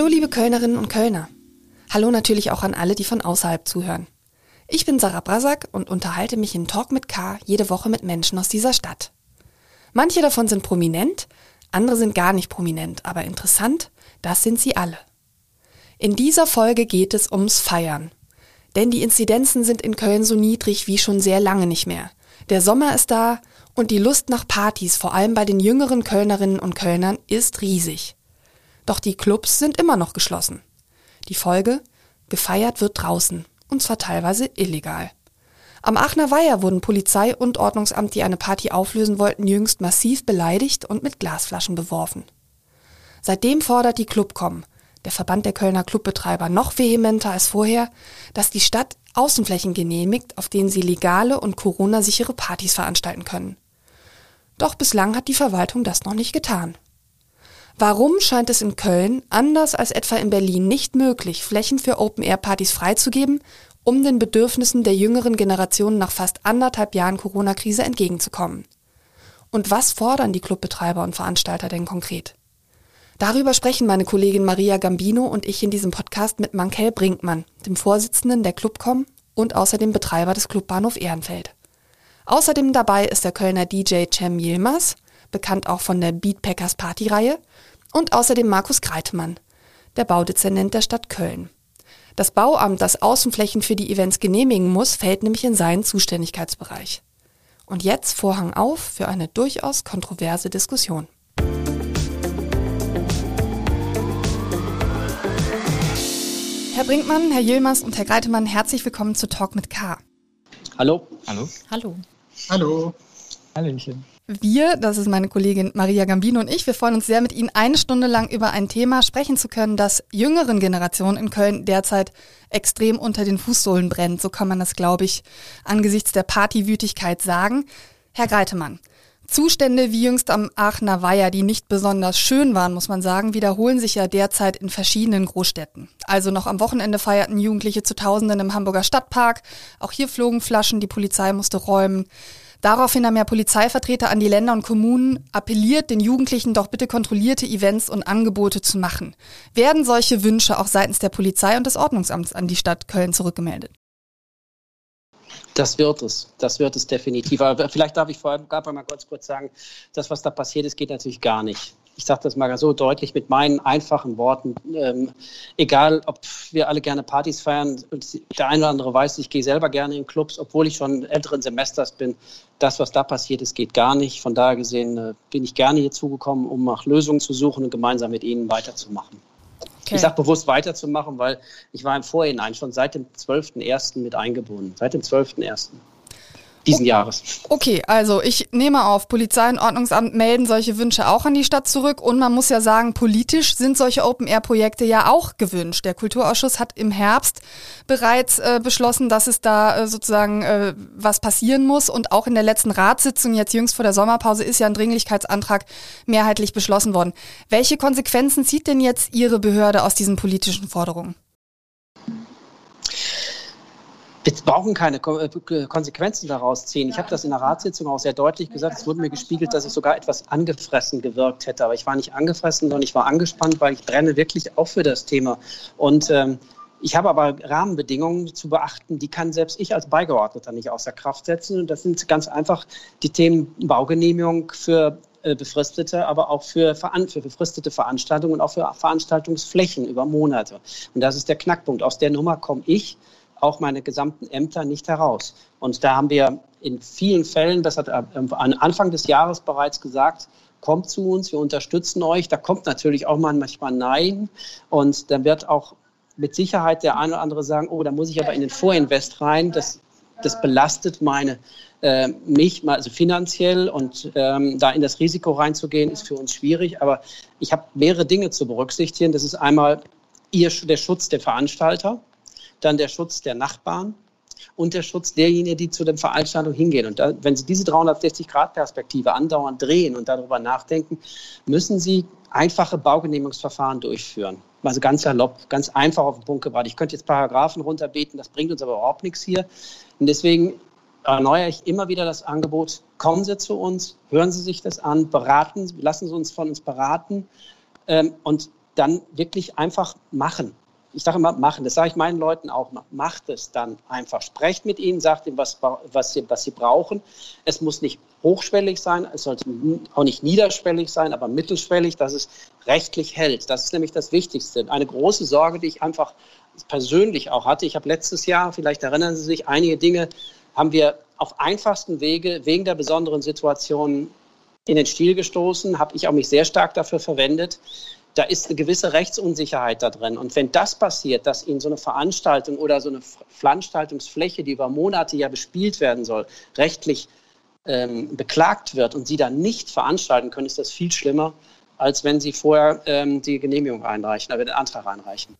Hallo liebe Kölnerinnen und Kölner. Hallo natürlich auch an alle, die von außerhalb zuhören. Ich bin Sarah Brasak und unterhalte mich in Talk mit K jede Woche mit Menschen aus dieser Stadt. Manche davon sind prominent, andere sind gar nicht prominent, aber interessant, das sind sie alle. In dieser Folge geht es ums Feiern. Denn die Inzidenzen sind in Köln so niedrig wie schon sehr lange nicht mehr. Der Sommer ist da und die Lust nach Partys, vor allem bei den jüngeren Kölnerinnen und Kölnern, ist riesig. Doch die Clubs sind immer noch geschlossen. Die Folge? Gefeiert wird draußen, und zwar teilweise illegal. Am Aachener Weiher wurden Polizei und Ordnungsamt, die eine Party auflösen wollten, jüngst massiv beleidigt und mit Glasflaschen beworfen. Seitdem fordert die Clubcom, der Verband der Kölner Clubbetreiber, noch vehementer als vorher, dass die Stadt Außenflächen genehmigt, auf denen sie legale und Corona-sichere Partys veranstalten können. Doch bislang hat die Verwaltung das noch nicht getan. Warum scheint es in Köln, anders als etwa in Berlin, nicht möglich, Flächen für Open-Air-Partys freizugeben, um den Bedürfnissen der jüngeren Generation nach fast anderthalb Jahren Corona-Krise entgegenzukommen? Und was fordern die Clubbetreiber und Veranstalter denn konkret? Darüber sprechen meine Kollegin Maria Gambino und ich in diesem Podcast mit Mankel Brinkmann, dem Vorsitzenden der Clubcom und außerdem Betreiber des Clubbahnhof Ehrenfeld. Außerdem dabei ist der Kölner DJ Cem Yilmaz, bekannt auch von der Beatpackers Partyreihe, und außerdem Markus Greitemann, der Baudezernent der Stadt Köln. Das Bauamt, das Außenflächen für die Events genehmigen muss, fällt nämlich in seinen Zuständigkeitsbereich. Und jetzt Vorhang auf für eine durchaus kontroverse Diskussion. Herr Brinkmann, Herr Jilmers und Herr Greitemann, herzlich willkommen zu Talk mit K. Hallo. Hallo. Hallo. Hallo. Hallöchen. Wir, das ist meine Kollegin Maria Gambino und ich, wir freuen uns sehr, mit Ihnen eine Stunde lang über ein Thema sprechen zu können, das jüngeren Generationen in Köln derzeit extrem unter den Fußsohlen brennt. So kann man das, glaube ich, angesichts der Partywütigkeit sagen. Herr Greitemann, Zustände wie jüngst am Aachener Weiher, die nicht besonders schön waren, muss man sagen, wiederholen sich ja derzeit in verschiedenen Großstädten. Also noch am Wochenende feierten Jugendliche zu Tausenden im Hamburger Stadtpark. Auch hier flogen Flaschen, die Polizei musste räumen. Daraufhin haben ja Polizeivertreter an die Länder und Kommunen appelliert, den Jugendlichen doch bitte kontrollierte Events und Angebote zu machen. Werden solche Wünsche auch seitens der Polizei und des Ordnungsamts an die Stadt Köln zurückgemeldet? Das wird es, das wird es definitiv. Aber vielleicht darf ich vorher mal kurz kurz sagen, das, was da passiert ist, geht natürlich gar nicht ich sage das mal so deutlich mit meinen einfachen Worten, ähm, egal ob wir alle gerne Partys feiern der eine oder andere weiß, ich gehe selber gerne in Clubs, obwohl ich schon älteren Semesters bin. Das, was da passiert ist, geht gar nicht. Von daher gesehen äh, bin ich gerne hier zugekommen, um nach Lösungen zu suchen und gemeinsam mit Ihnen weiterzumachen. Okay. Ich sage bewusst weiterzumachen, weil ich war im Vorhinein schon seit dem 12.01. mit eingebunden. Seit dem 12.01 diesen Jahres. Okay, also ich nehme auf, Polizei und Ordnungsamt melden solche Wünsche auch an die Stadt zurück und man muss ja sagen, politisch sind solche Open-Air-Projekte ja auch gewünscht. Der Kulturausschuss hat im Herbst bereits äh, beschlossen, dass es da äh, sozusagen äh, was passieren muss und auch in der letzten Ratssitzung jetzt jüngst vor der Sommerpause ist ja ein Dringlichkeitsantrag mehrheitlich beschlossen worden. Welche Konsequenzen zieht denn jetzt Ihre Behörde aus diesen politischen Forderungen? Wir brauchen keine äh, Konsequenzen daraus ziehen. Ich habe das in der Ratssitzung auch sehr deutlich gesagt. Es wurde mir gespiegelt, dass ich sogar etwas angefressen gewirkt hätte. Aber ich war nicht angefressen, sondern ich war angespannt, weil ich brenne wirklich auch für das Thema. Und ähm, ich habe aber Rahmenbedingungen zu beachten, die kann selbst ich als Beigeordneter nicht außer Kraft setzen. Und das sind ganz einfach die Themen Baugenehmigung für äh, befristete, aber auch für, für befristete Veranstaltungen und auch für Veranstaltungsflächen über Monate. Und das ist der Knackpunkt. Aus der Nummer komme ich auch meine gesamten Ämter nicht heraus. Und da haben wir in vielen Fällen, das hat am Anfang des Jahres bereits gesagt, kommt zu uns, wir unterstützen euch. Da kommt natürlich auch mal manchmal Nein. Und dann wird auch mit Sicherheit der eine oder andere sagen, oh, da muss ich aber in den Vorinvest rein. Das, das belastet meine, äh, mich also finanziell und ähm, da in das Risiko reinzugehen, ist für uns schwierig. Aber ich habe mehrere Dinge zu berücksichtigen. Das ist einmal ihr, der Schutz der Veranstalter dann der Schutz der Nachbarn und der Schutz derjenigen, die zu der Veranstaltung hingehen. Und da, wenn Sie diese 360-Grad-Perspektive andauernd drehen und darüber nachdenken, müssen Sie einfache Baugenehmigungsverfahren durchführen. Also ganz salopp, ganz einfach auf den Punkt gebracht. Ich könnte jetzt Paragraphen runterbeten, das bringt uns aber überhaupt nichts hier. Und deswegen erneuere ich immer wieder das Angebot, kommen Sie zu uns, hören Sie sich das an, beraten, lassen Sie uns von uns beraten. Ähm, und dann wirklich einfach machen ich sage immer, machen. Das sage ich meinen Leuten auch. Macht es dann einfach. Sprecht mit ihnen, sagt ihnen, was, was, sie, was sie brauchen. Es muss nicht hochschwellig sein, es sollte auch nicht niederschwellig sein, aber mittelschwellig, dass es rechtlich hält. Das ist nämlich das Wichtigste. Eine große Sorge, die ich einfach persönlich auch hatte. Ich habe letztes Jahr, vielleicht erinnern Sie sich, einige Dinge haben wir auf einfachsten Wege wegen der besonderen Situation in den Stil gestoßen, habe ich auch mich sehr stark dafür verwendet da ist eine gewisse Rechtsunsicherheit da drin. Und wenn das passiert, dass Ihnen so eine Veranstaltung oder so eine Veranstaltungsfläche, die über Monate ja bespielt werden soll, rechtlich ähm, beklagt wird und Sie dann nicht veranstalten können, ist das viel schlimmer, als wenn Sie vorher ähm, die Genehmigung einreichen, aber den Antrag einreichen.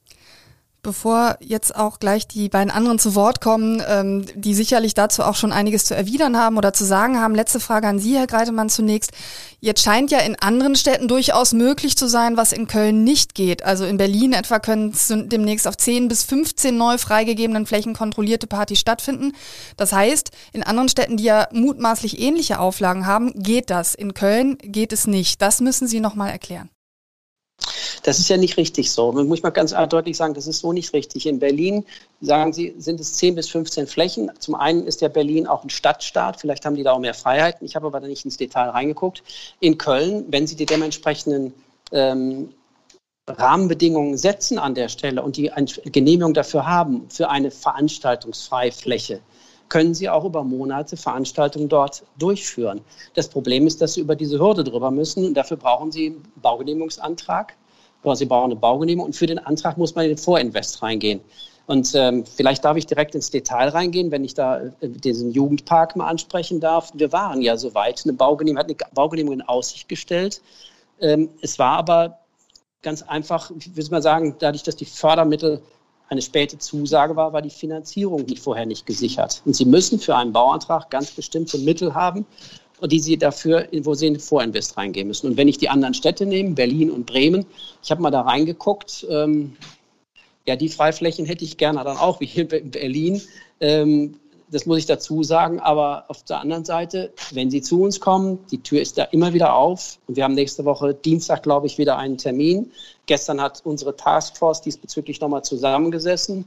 Bevor jetzt auch gleich die beiden anderen zu Wort kommen, ähm, die sicherlich dazu auch schon einiges zu erwidern haben oder zu sagen haben, letzte Frage an Sie, Herr Greitemann, zunächst. Jetzt scheint ja in anderen Städten durchaus möglich zu sein, was in Köln nicht geht. Also in Berlin etwa können demnächst auf 10 bis 15 neu freigegebenen Flächen kontrollierte Partys stattfinden. Das heißt, in anderen Städten, die ja mutmaßlich ähnliche Auflagen haben, geht das. In Köln geht es nicht. Das müssen Sie nochmal erklären. Das ist ja nicht richtig so. Man muss mal ganz deutlich sagen, das ist so nicht richtig. In Berlin, sagen Sie, sind es 10 bis 15 Flächen. Zum einen ist ja Berlin auch ein Stadtstaat. Vielleicht haben die da auch mehr Freiheiten. Ich habe aber da nicht ins Detail reingeguckt. In Köln, wenn Sie die dementsprechenden ähm, Rahmenbedingungen setzen an der Stelle und die Genehmigung dafür haben, für eine Veranstaltungsfreifläche, können Sie auch über Monate Veranstaltungen dort durchführen. Das Problem ist, dass Sie über diese Hürde drüber müssen. Und dafür brauchen Sie einen Baugenehmigungsantrag. Sie brauchen eine Baugenehmigung und für den Antrag muss man in den Vorinvest reingehen. Und ähm, vielleicht darf ich direkt ins Detail reingehen, wenn ich da äh, diesen Jugendpark mal ansprechen darf. Wir waren ja soweit, eine Baugenehmigung, hat eine Baugenehmigung in Aussicht gestellt. Ähm, es war aber ganz einfach, ich würde mal sagen, dadurch, dass die Fördermittel eine späte Zusage war, war die Finanzierung nicht vorher nicht gesichert. Und Sie müssen für einen Bauantrag ganz bestimmte Mittel haben, die Sie dafür, wo Sie in den Vorinvest reingehen müssen. Und wenn ich die anderen Städte nehme, Berlin und Bremen, ich habe mal da reingeguckt, ähm, ja, die Freiflächen hätte ich gerne dann auch, wie hier in Berlin. Ähm, das muss ich dazu sagen. Aber auf der anderen Seite, wenn Sie zu uns kommen, die Tür ist da immer wieder auf. Und wir haben nächste Woche Dienstag, glaube ich, wieder einen Termin. Gestern hat unsere Taskforce diesbezüglich nochmal zusammengesessen.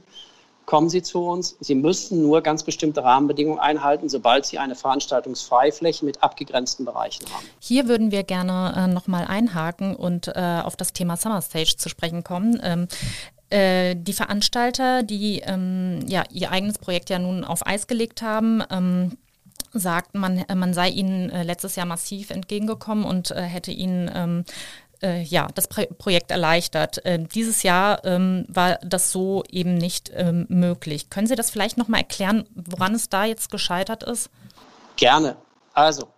Kommen Sie zu uns. Sie müssen nur ganz bestimmte Rahmenbedingungen einhalten, sobald Sie eine Veranstaltungsfreifläche mit abgegrenzten Bereichen haben. Hier würden wir gerne äh, nochmal einhaken und äh, auf das Thema Summer Stage zu sprechen kommen. Ähm, äh, die Veranstalter, die ähm, ja ihr eigenes Projekt ja nun auf Eis gelegt haben, ähm, sagt, man, äh, man sei ihnen äh, letztes Jahr massiv entgegengekommen und äh, hätte ihnen ähm, äh, ja, das Pro Projekt erleichtert. Äh, dieses Jahr ähm, war das so eben nicht ähm, möglich. Können Sie das vielleicht nochmal erklären, woran es da jetzt gescheitert ist? Gerne. Also,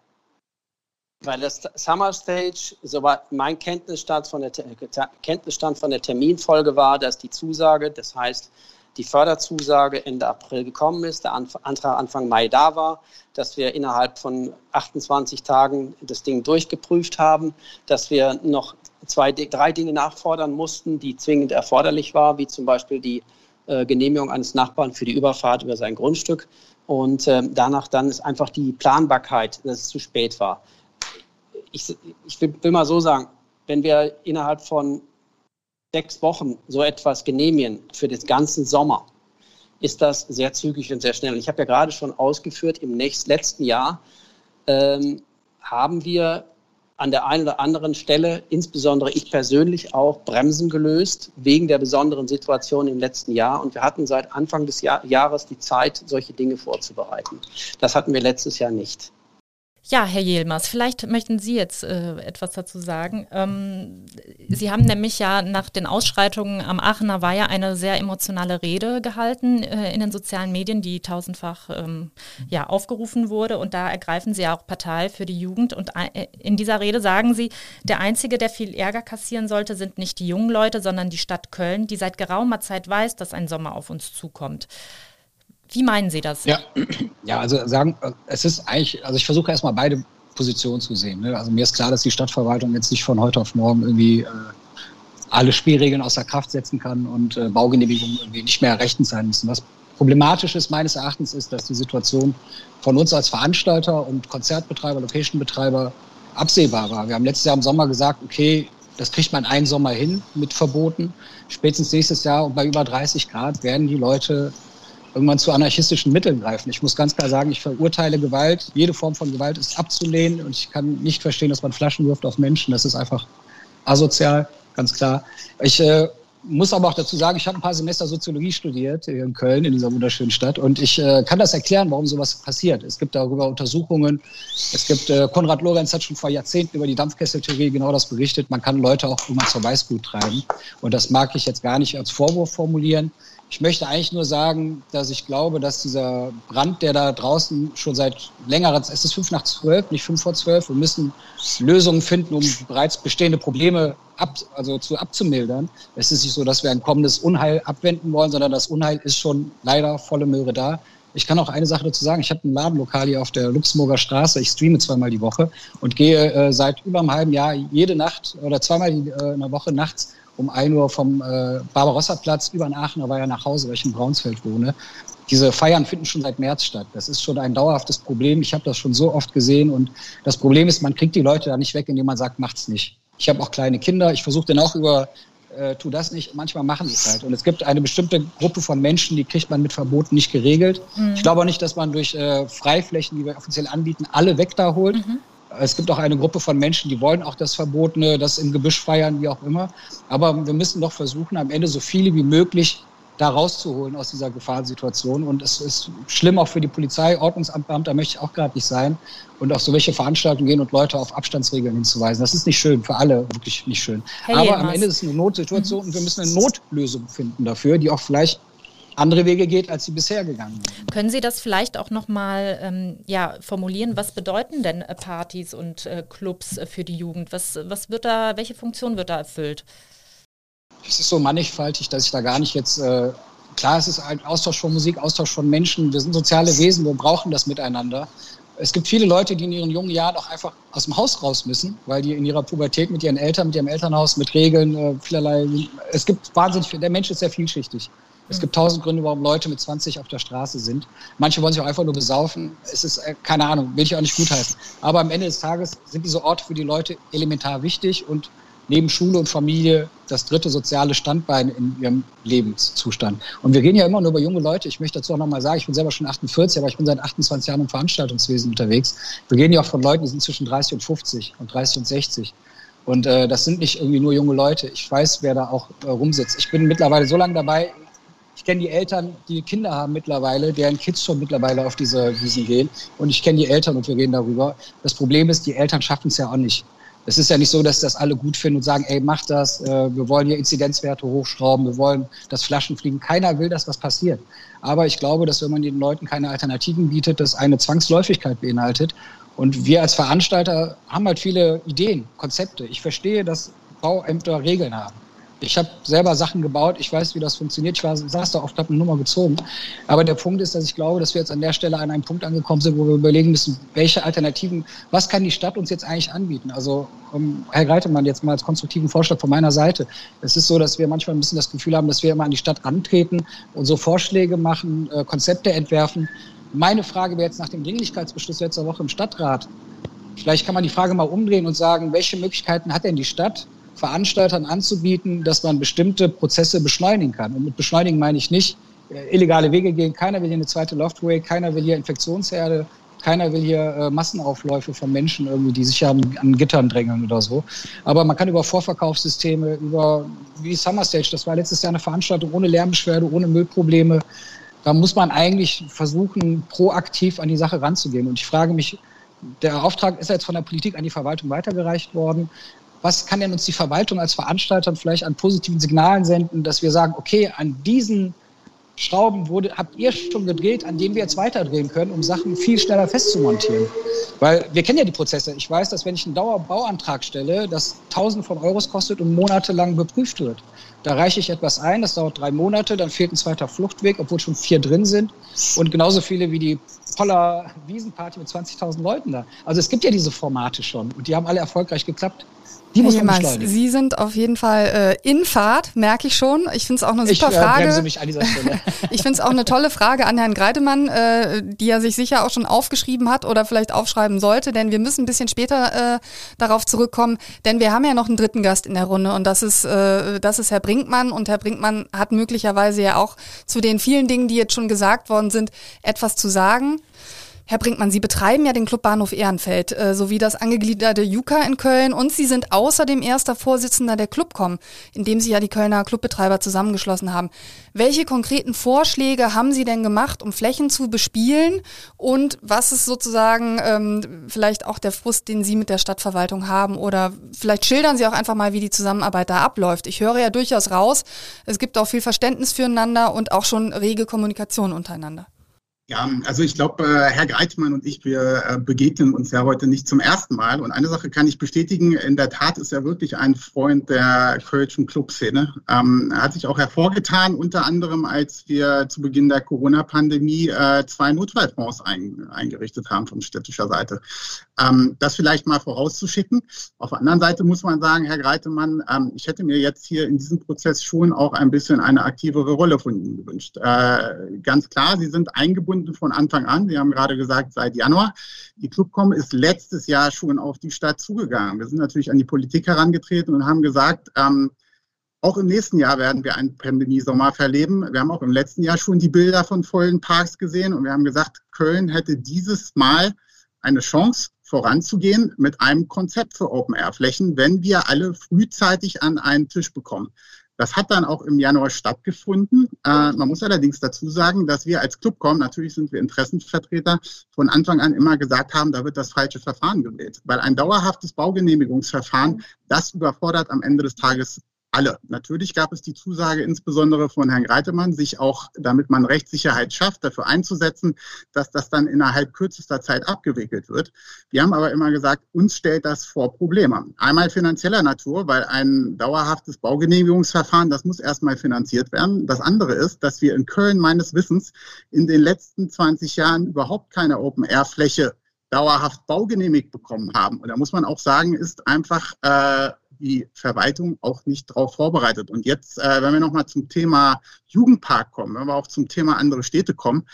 weil das Summer Stage, soweit mein Kenntnisstand von, der, Kenntnisstand von der Terminfolge war, dass die Zusage, das heißt die Förderzusage Ende April gekommen ist, der Antrag Anfang Mai da war, dass wir innerhalb von 28 Tagen das Ding durchgeprüft haben, dass wir noch zwei, drei Dinge nachfordern mussten, die zwingend erforderlich war, wie zum Beispiel die äh, Genehmigung eines Nachbarn für die Überfahrt über sein Grundstück. Und äh, danach dann ist einfach die Planbarkeit, dass es zu spät war ich, ich will mal so sagen, wenn wir innerhalb von sechs Wochen so etwas genehmigen für den ganzen Sommer, ist das sehr zügig und sehr schnell. Und ich habe ja gerade schon ausgeführt, im nächsten, letzten Jahr ähm, haben wir an der einen oder anderen Stelle, insbesondere ich persönlich auch, Bremsen gelöst, wegen der besonderen Situation im letzten Jahr. Und wir hatten seit Anfang des Jahr Jahres die Zeit, solche Dinge vorzubereiten. Das hatten wir letztes Jahr nicht. Ja, Herr Jelmers, vielleicht möchten Sie jetzt äh, etwas dazu sagen. Ähm, Sie haben nämlich ja nach den Ausschreitungen am Aachener Weiher eine sehr emotionale Rede gehalten äh, in den sozialen Medien, die tausendfach ähm, ja, aufgerufen wurde. Und da ergreifen Sie auch Partei für die Jugend. Und äh, in dieser Rede sagen Sie, der Einzige, der viel Ärger kassieren sollte, sind nicht die jungen Leute, sondern die Stadt Köln, die seit geraumer Zeit weiß, dass ein Sommer auf uns zukommt. Wie meinen Sie das? Ja, ja also sagen, es ist eigentlich, also ich versuche erstmal beide Positionen zu sehen. Ne? Also mir ist klar, dass die Stadtverwaltung jetzt nicht von heute auf morgen irgendwie äh, alle Spielregeln außer Kraft setzen kann und äh, Baugenehmigungen irgendwie nicht mehr rechtens sein müssen. Was problematisch ist meines Erachtens ist, dass die Situation von uns als Veranstalter und Konzertbetreiber, Locationbetreiber absehbar war. Wir haben letztes Jahr im Sommer gesagt, okay, Das kriegt man einen Sommer hin mit Verboten. Spätestens nächstes Jahr und bei über 30 Grad werden die Leute irgendwann zu anarchistischen Mitteln greifen. Ich muss ganz klar sagen, ich verurteile Gewalt. Jede Form von Gewalt ist abzulehnen und ich kann nicht verstehen, dass man Flaschen wirft auf Menschen. Das ist einfach asozial, ganz klar. Ich äh, muss aber auch dazu sagen, ich habe ein paar Semester Soziologie studiert in Köln, in dieser wunderschönen Stadt. Und ich äh, kann das erklären, warum sowas passiert. Es gibt darüber Untersuchungen. Es gibt, äh, Konrad Lorenz hat schon vor Jahrzehnten über die Dampfkesseltheorie genau das berichtet. Man kann Leute auch immer zur Weißglut treiben. Und das mag ich jetzt gar nicht als Vorwurf formulieren. Ich möchte eigentlich nur sagen, dass ich glaube, dass dieser Brand, der da draußen schon seit längerer Zeit, es ist fünf nach zwölf, nicht fünf vor zwölf, wir müssen Lösungen finden, um bereits bestehende Probleme ab, also zu abzumildern. Es ist nicht so, dass wir ein kommendes Unheil abwenden wollen, sondern das Unheil ist schon leider volle Möhre da. Ich kann auch eine Sache dazu sagen. Ich habe ein Ladenlokal hier auf der Luxemburger Straße. Ich streame zweimal die Woche und gehe äh, seit über einem halben Jahr jede Nacht oder zweimal äh, in der Woche nachts um 1 Uhr vom äh, Barbarossa-Platz über in Aachen, war ja nach Hause, weil ich in Braunsfeld wohne. Diese Feiern finden schon seit März statt. Das ist schon ein dauerhaftes Problem. Ich habe das schon so oft gesehen. Und das Problem ist, man kriegt die Leute da nicht weg, indem man sagt, macht's nicht. Ich habe auch kleine Kinder. Ich versuche dann auch über äh, tu das nicht. Manchmal machen sie es halt. Und es gibt eine bestimmte Gruppe von Menschen, die kriegt man mit Verboten nicht geregelt. Mhm. Ich glaube auch nicht, dass man durch äh, Freiflächen, die wir offiziell anbieten, alle weg da holt. Mhm. Es gibt auch eine Gruppe von Menschen, die wollen auch das Verbotene, das im Gebüsch feiern, wie auch immer. Aber wir müssen doch versuchen, am Ende so viele wie möglich da rauszuholen aus dieser Gefahrensituation. Und es ist schlimm auch für die Polizei, Ordnungsamtbeamter möchte ich auch gerade nicht sein. Und auch so welche Veranstaltungen gehen und Leute auf Abstandsregeln hinzuweisen. Das ist nicht schön, für alle wirklich nicht schön. Hey, Aber am Ende ist es eine Notsituation und wir müssen eine Notlösung finden dafür, die auch vielleicht andere Wege geht, als sie bisher gegangen sind. Können Sie das vielleicht auch nochmal ähm, ja, formulieren? Was bedeuten denn äh, Partys und äh, Clubs äh, für die Jugend? Was, was wird da, welche Funktion wird da erfüllt? Es ist so mannigfaltig, dass ich da gar nicht jetzt äh, klar, es ist ein Austausch von Musik, Austausch von Menschen. Wir sind soziale Wesen, wir brauchen das miteinander. Es gibt viele Leute, die in ihren jungen Jahren auch einfach aus dem Haus raus müssen, weil die in ihrer Pubertät mit ihren Eltern, mit ihrem Elternhaus, mit Regeln, äh, vielerlei. Es gibt wahnsinnig viel. Der Mensch ist sehr vielschichtig. Es gibt tausend Gründe, warum Leute mit 20 auf der Straße sind. Manche wollen sich auch einfach nur besaufen. Es ist, äh, keine Ahnung, will ich auch nicht gutheißen. Aber am Ende des Tages sind diese Orte für die Leute elementar wichtig und neben Schule und Familie das dritte soziale Standbein in ihrem Lebenszustand. Und wir reden ja immer nur über junge Leute. Ich möchte dazu auch nochmal sagen, ich bin selber schon 48, aber ich bin seit 28 Jahren im Veranstaltungswesen unterwegs. Wir reden ja auch von Leuten, die sind zwischen 30 und 50 und 30 und 60. Und äh, das sind nicht irgendwie nur junge Leute. Ich weiß, wer da auch äh, rumsitzt. Ich bin mittlerweile so lange dabei, kenne die Eltern, die Kinder haben mittlerweile, deren Kids schon mittlerweile auf diese Wiesen gehen. Und ich kenne die Eltern und wir reden darüber. Das Problem ist, die Eltern schaffen es ja auch nicht. Es ist ja nicht so, dass das alle gut finden und sagen, ey, mach das, äh, wir wollen hier Inzidenzwerte hochschrauben, wir wollen, dass Flaschen fliegen. Keiner will, dass was passiert. Aber ich glaube, dass wenn man den Leuten keine Alternativen bietet, das eine Zwangsläufigkeit beinhaltet. Und wir als Veranstalter haben halt viele Ideen, Konzepte. Ich verstehe, dass Bauämter Regeln haben. Ich habe selber Sachen gebaut, ich weiß, wie das funktioniert. Ich war, saß da oft, habe eine Nummer gezogen. Aber der Punkt ist, dass ich glaube, dass wir jetzt an der Stelle an einem Punkt angekommen sind, wo wir überlegen müssen, welche Alternativen, was kann die Stadt uns jetzt eigentlich anbieten? Also um, Herr Greitemann, jetzt mal als konstruktiven Vorschlag von meiner Seite. Es ist so, dass wir manchmal ein bisschen das Gefühl haben, dass wir immer an die Stadt antreten und so Vorschläge machen, äh, Konzepte entwerfen. Meine Frage wäre jetzt nach dem Dringlichkeitsbeschluss letzter Woche im Stadtrat. Vielleicht kann man die Frage mal umdrehen und sagen, welche Möglichkeiten hat denn die Stadt, Veranstaltern anzubieten, dass man bestimmte Prozesse beschleunigen kann. Und mit beschleunigen meine ich nicht äh, illegale Wege gehen. Keiner will hier eine zweite Loftway, keiner will hier Infektionsherde, keiner will hier äh, Massenaufläufe von Menschen irgendwie, die sich an, Gittern drängeln oder so. Aber man kann über Vorverkaufssysteme, über wie Summer Stage, das war letztes Jahr eine Veranstaltung ohne Lärmbeschwerde, ohne Müllprobleme. Da muss man eigentlich versuchen, proaktiv an die Sache ranzugehen. Und ich frage mich, der Auftrag ist jetzt von der Politik an die Verwaltung weitergereicht worden was kann denn uns die Verwaltung als Veranstalter vielleicht an positiven Signalen senden, dass wir sagen, okay, an diesen Schrauben wurde, habt ihr schon gedreht, an denen wir jetzt weiterdrehen können, um Sachen viel schneller festzumontieren. Weil wir kennen ja die Prozesse. Ich weiß, dass wenn ich einen Dauerbauantrag stelle, das Tausende von Euros kostet und monatelang beprüft wird. Da reiche ich etwas ein, das dauert drei Monate, dann fehlt ein zweiter Fluchtweg, obwohl schon vier drin sind. Und genauso viele wie die Poller Wiesenparty mit 20.000 Leuten da. Also es gibt ja diese Formate schon und die haben alle erfolgreich geklappt Die muss man beschleunigen. Sie sind auf jeden Fall äh, in Fahrt, merke ich schon. Ich finde es auch eine super ich, äh, Frage. Mich an dieser Stelle. ich finde es auch eine tolle Frage an Herrn Greidemann, äh, die er sich sicher auch schon aufgeschrieben hat oder vielleicht aufschreiben sollte, denn wir müssen ein bisschen später äh, darauf zurückkommen, denn wir haben ja noch einen dritten Gast in der Runde und das ist, äh, das ist Herr Brinkmann und Herr Brinkmann hat möglicherweise ja auch zu den vielen Dingen, die jetzt schon gesagt worden sind, etwas zu sagen. Herr Brinkmann, Sie betreiben ja den Clubbahnhof Ehrenfeld äh, sowie das angegliederte Juka in Köln und Sie sind außerdem erster Vorsitzender der Clubcom, in dem Sie ja die Kölner Clubbetreiber zusammengeschlossen haben. Welche konkreten Vorschläge haben Sie denn gemacht, um Flächen zu bespielen und was ist sozusagen ähm, vielleicht auch der Frust, den Sie mit der Stadtverwaltung haben oder vielleicht schildern Sie auch einfach mal, wie die Zusammenarbeit da abläuft. Ich höre ja durchaus raus, es gibt auch viel Verständnis füreinander und auch schon rege Kommunikation untereinander. Ja, also ich glaube, äh, Herr Greitmann und ich, wir äh, begegnen uns ja heute nicht zum ersten Mal. Und eine Sache kann ich bestätigen, in der Tat ist er wirklich ein Freund der kölschen Clubszene. Ähm, er hat sich auch hervorgetan, unter anderem, als wir zu Beginn der Corona-Pandemie äh, zwei Notfallfonds ein, eingerichtet haben von städtischer Seite. Ähm, das vielleicht mal vorauszuschicken. Auf der anderen Seite muss man sagen, Herr Greitemann, ähm, ich hätte mir jetzt hier in diesem Prozess schon auch ein bisschen eine aktivere Rolle von Ihnen gewünscht. Äh, ganz klar, Sie sind eingebunden von Anfang an. Sie haben gerade gesagt, seit Januar. Die Clubcom ist letztes Jahr schon auf die Stadt zugegangen. Wir sind natürlich an die Politik herangetreten und haben gesagt, ähm, auch im nächsten Jahr werden wir einen Pandemie-Sommer verleben. Wir haben auch im letzten Jahr schon die Bilder von vollen Parks gesehen und wir haben gesagt, Köln hätte dieses Mal eine Chance, voranzugehen mit einem Konzept für Open-Air-Flächen, wenn wir alle frühzeitig an einen Tisch bekommen. Das hat dann auch im Januar stattgefunden. Äh, man muss allerdings dazu sagen, dass wir als Clubcom, natürlich sind wir Interessenvertreter, von Anfang an immer gesagt haben, da wird das falsche Verfahren gewählt. Weil ein dauerhaftes Baugenehmigungsverfahren, das überfordert am Ende des Tages alle. Natürlich gab es die Zusage insbesondere von Herrn Greitemann, sich auch, damit man Rechtssicherheit schafft, dafür einzusetzen, dass das dann innerhalb kürzester Zeit abgewickelt wird. Wir haben aber immer gesagt, uns stellt das vor Probleme. Einmal finanzieller Natur, weil ein dauerhaftes Baugenehmigungsverfahren, das muss erstmal finanziert werden. Das andere ist, dass wir in Köln meines Wissens in den letzten 20 Jahren überhaupt keine Open-Air-Fläche dauerhaft baugenehmigt bekommen haben. Und da muss man auch sagen, ist einfach äh, die Verwaltung auch nicht darauf vorbereitet. Und jetzt, äh, wenn wir nochmal zum Thema Jugendpark kommen, wenn wir auch zum Thema andere Städte kommen,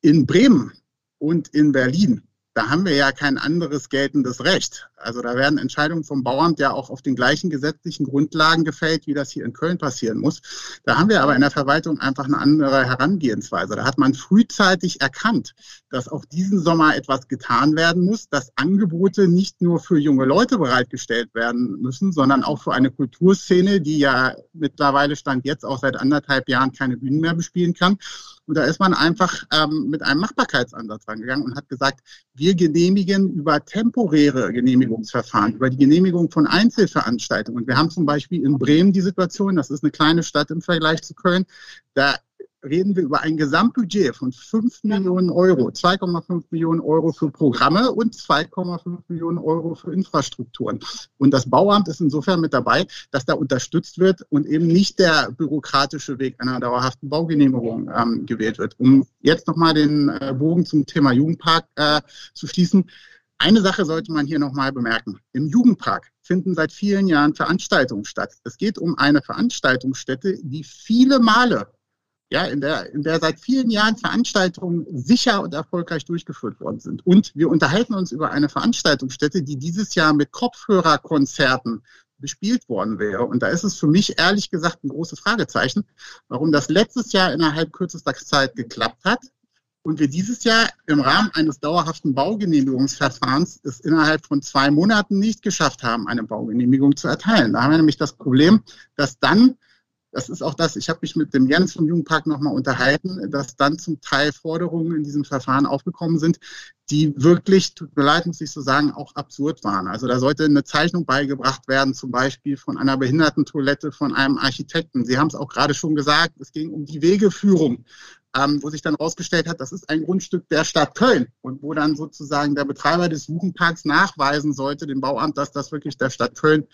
in Bremen und in Berlin da haben wir ja kein anderes geltendes Recht. Also da werden Entscheidungen vom Bauamt ja auch auf den gleichen gesetzlichen Grundlagen gefällt, wie das hier in Köln passieren muss. Da haben wir aber in der Verwaltung einfach eine andere Herangehensweise. Da hat man frühzeitig erkannt, dass auch diesen Sommer etwas getan werden muss, dass Angebote nicht nur für junge Leute bereitgestellt werden müssen, sondern auch für eine Kulturszene, die ja mittlerweile stand jetzt auch seit anderthalb Jahren keine Bühnen mehr bespielen kann. Und da ist man einfach ähm, mit einem Machbarkeitsansatz rangegangen und hat gesagt, wir genehmigen über temporäre Genehmigungsverfahren, über die Genehmigung von Einzelveranstaltungen. Und wir haben zum Beispiel in Bremen die Situation, das ist eine kleine Stadt im Vergleich zu Köln, da reden wir über ein Gesamtbudget von 5 Millionen Euro, 2,5 Millionen Euro für Programme und 2,5 Millionen Euro für Infrastrukturen. Und das Bauamt ist insofern mit dabei, dass da unterstützt wird und eben nicht der bürokratische Weg einer dauerhaften Baugenehmigung ähm, gewählt wird. Um jetzt nochmal den äh, Bogen zum Thema Jugendpark äh, zu schließen. Eine Sache sollte man hier nochmal bemerken. Im Jugendpark finden seit vielen Jahren Veranstaltungen statt. Es geht um eine Veranstaltungsstätte, die viele Male ja, in der, in der seit vielen Jahren Veranstaltungen sicher und erfolgreich durchgeführt worden sind. Und wir unterhalten uns über eine Veranstaltungsstätte, die dieses Jahr mit Kopfhörerkonzerten bespielt worden wäre. Und da ist es für mich ehrlich gesagt ein großes Fragezeichen, warum das letztes Jahr innerhalb kürzester Zeit geklappt hat und wir dieses Jahr im Rahmen eines dauerhaften Baugenehmigungsverfahrens es innerhalb von zwei Monaten nicht geschafft haben, eine Baugenehmigung zu erteilen. Da haben wir nämlich das Problem, dass dann das ist auch das, ich habe mich mit dem Jens vom Jugendpark nochmal unterhalten, dass dann zum Teil Forderungen in diesem Verfahren aufgekommen sind, die wirklich, tut mir leid, muss ich so sagen, auch absurd waren. Also da sollte eine Zeichnung beigebracht werden, zum Beispiel von einer Behindertentoilette von einem Architekten. Sie haben es auch gerade schon gesagt, es ging um die Wegeführung. Ähm, wo sich dann herausgestellt hat, das ist ein Grundstück der Stadt Köln und wo dann sozusagen der Betreiber des Jugendparks nachweisen sollte dem Bauamt, dass das wirklich der Stadt Köln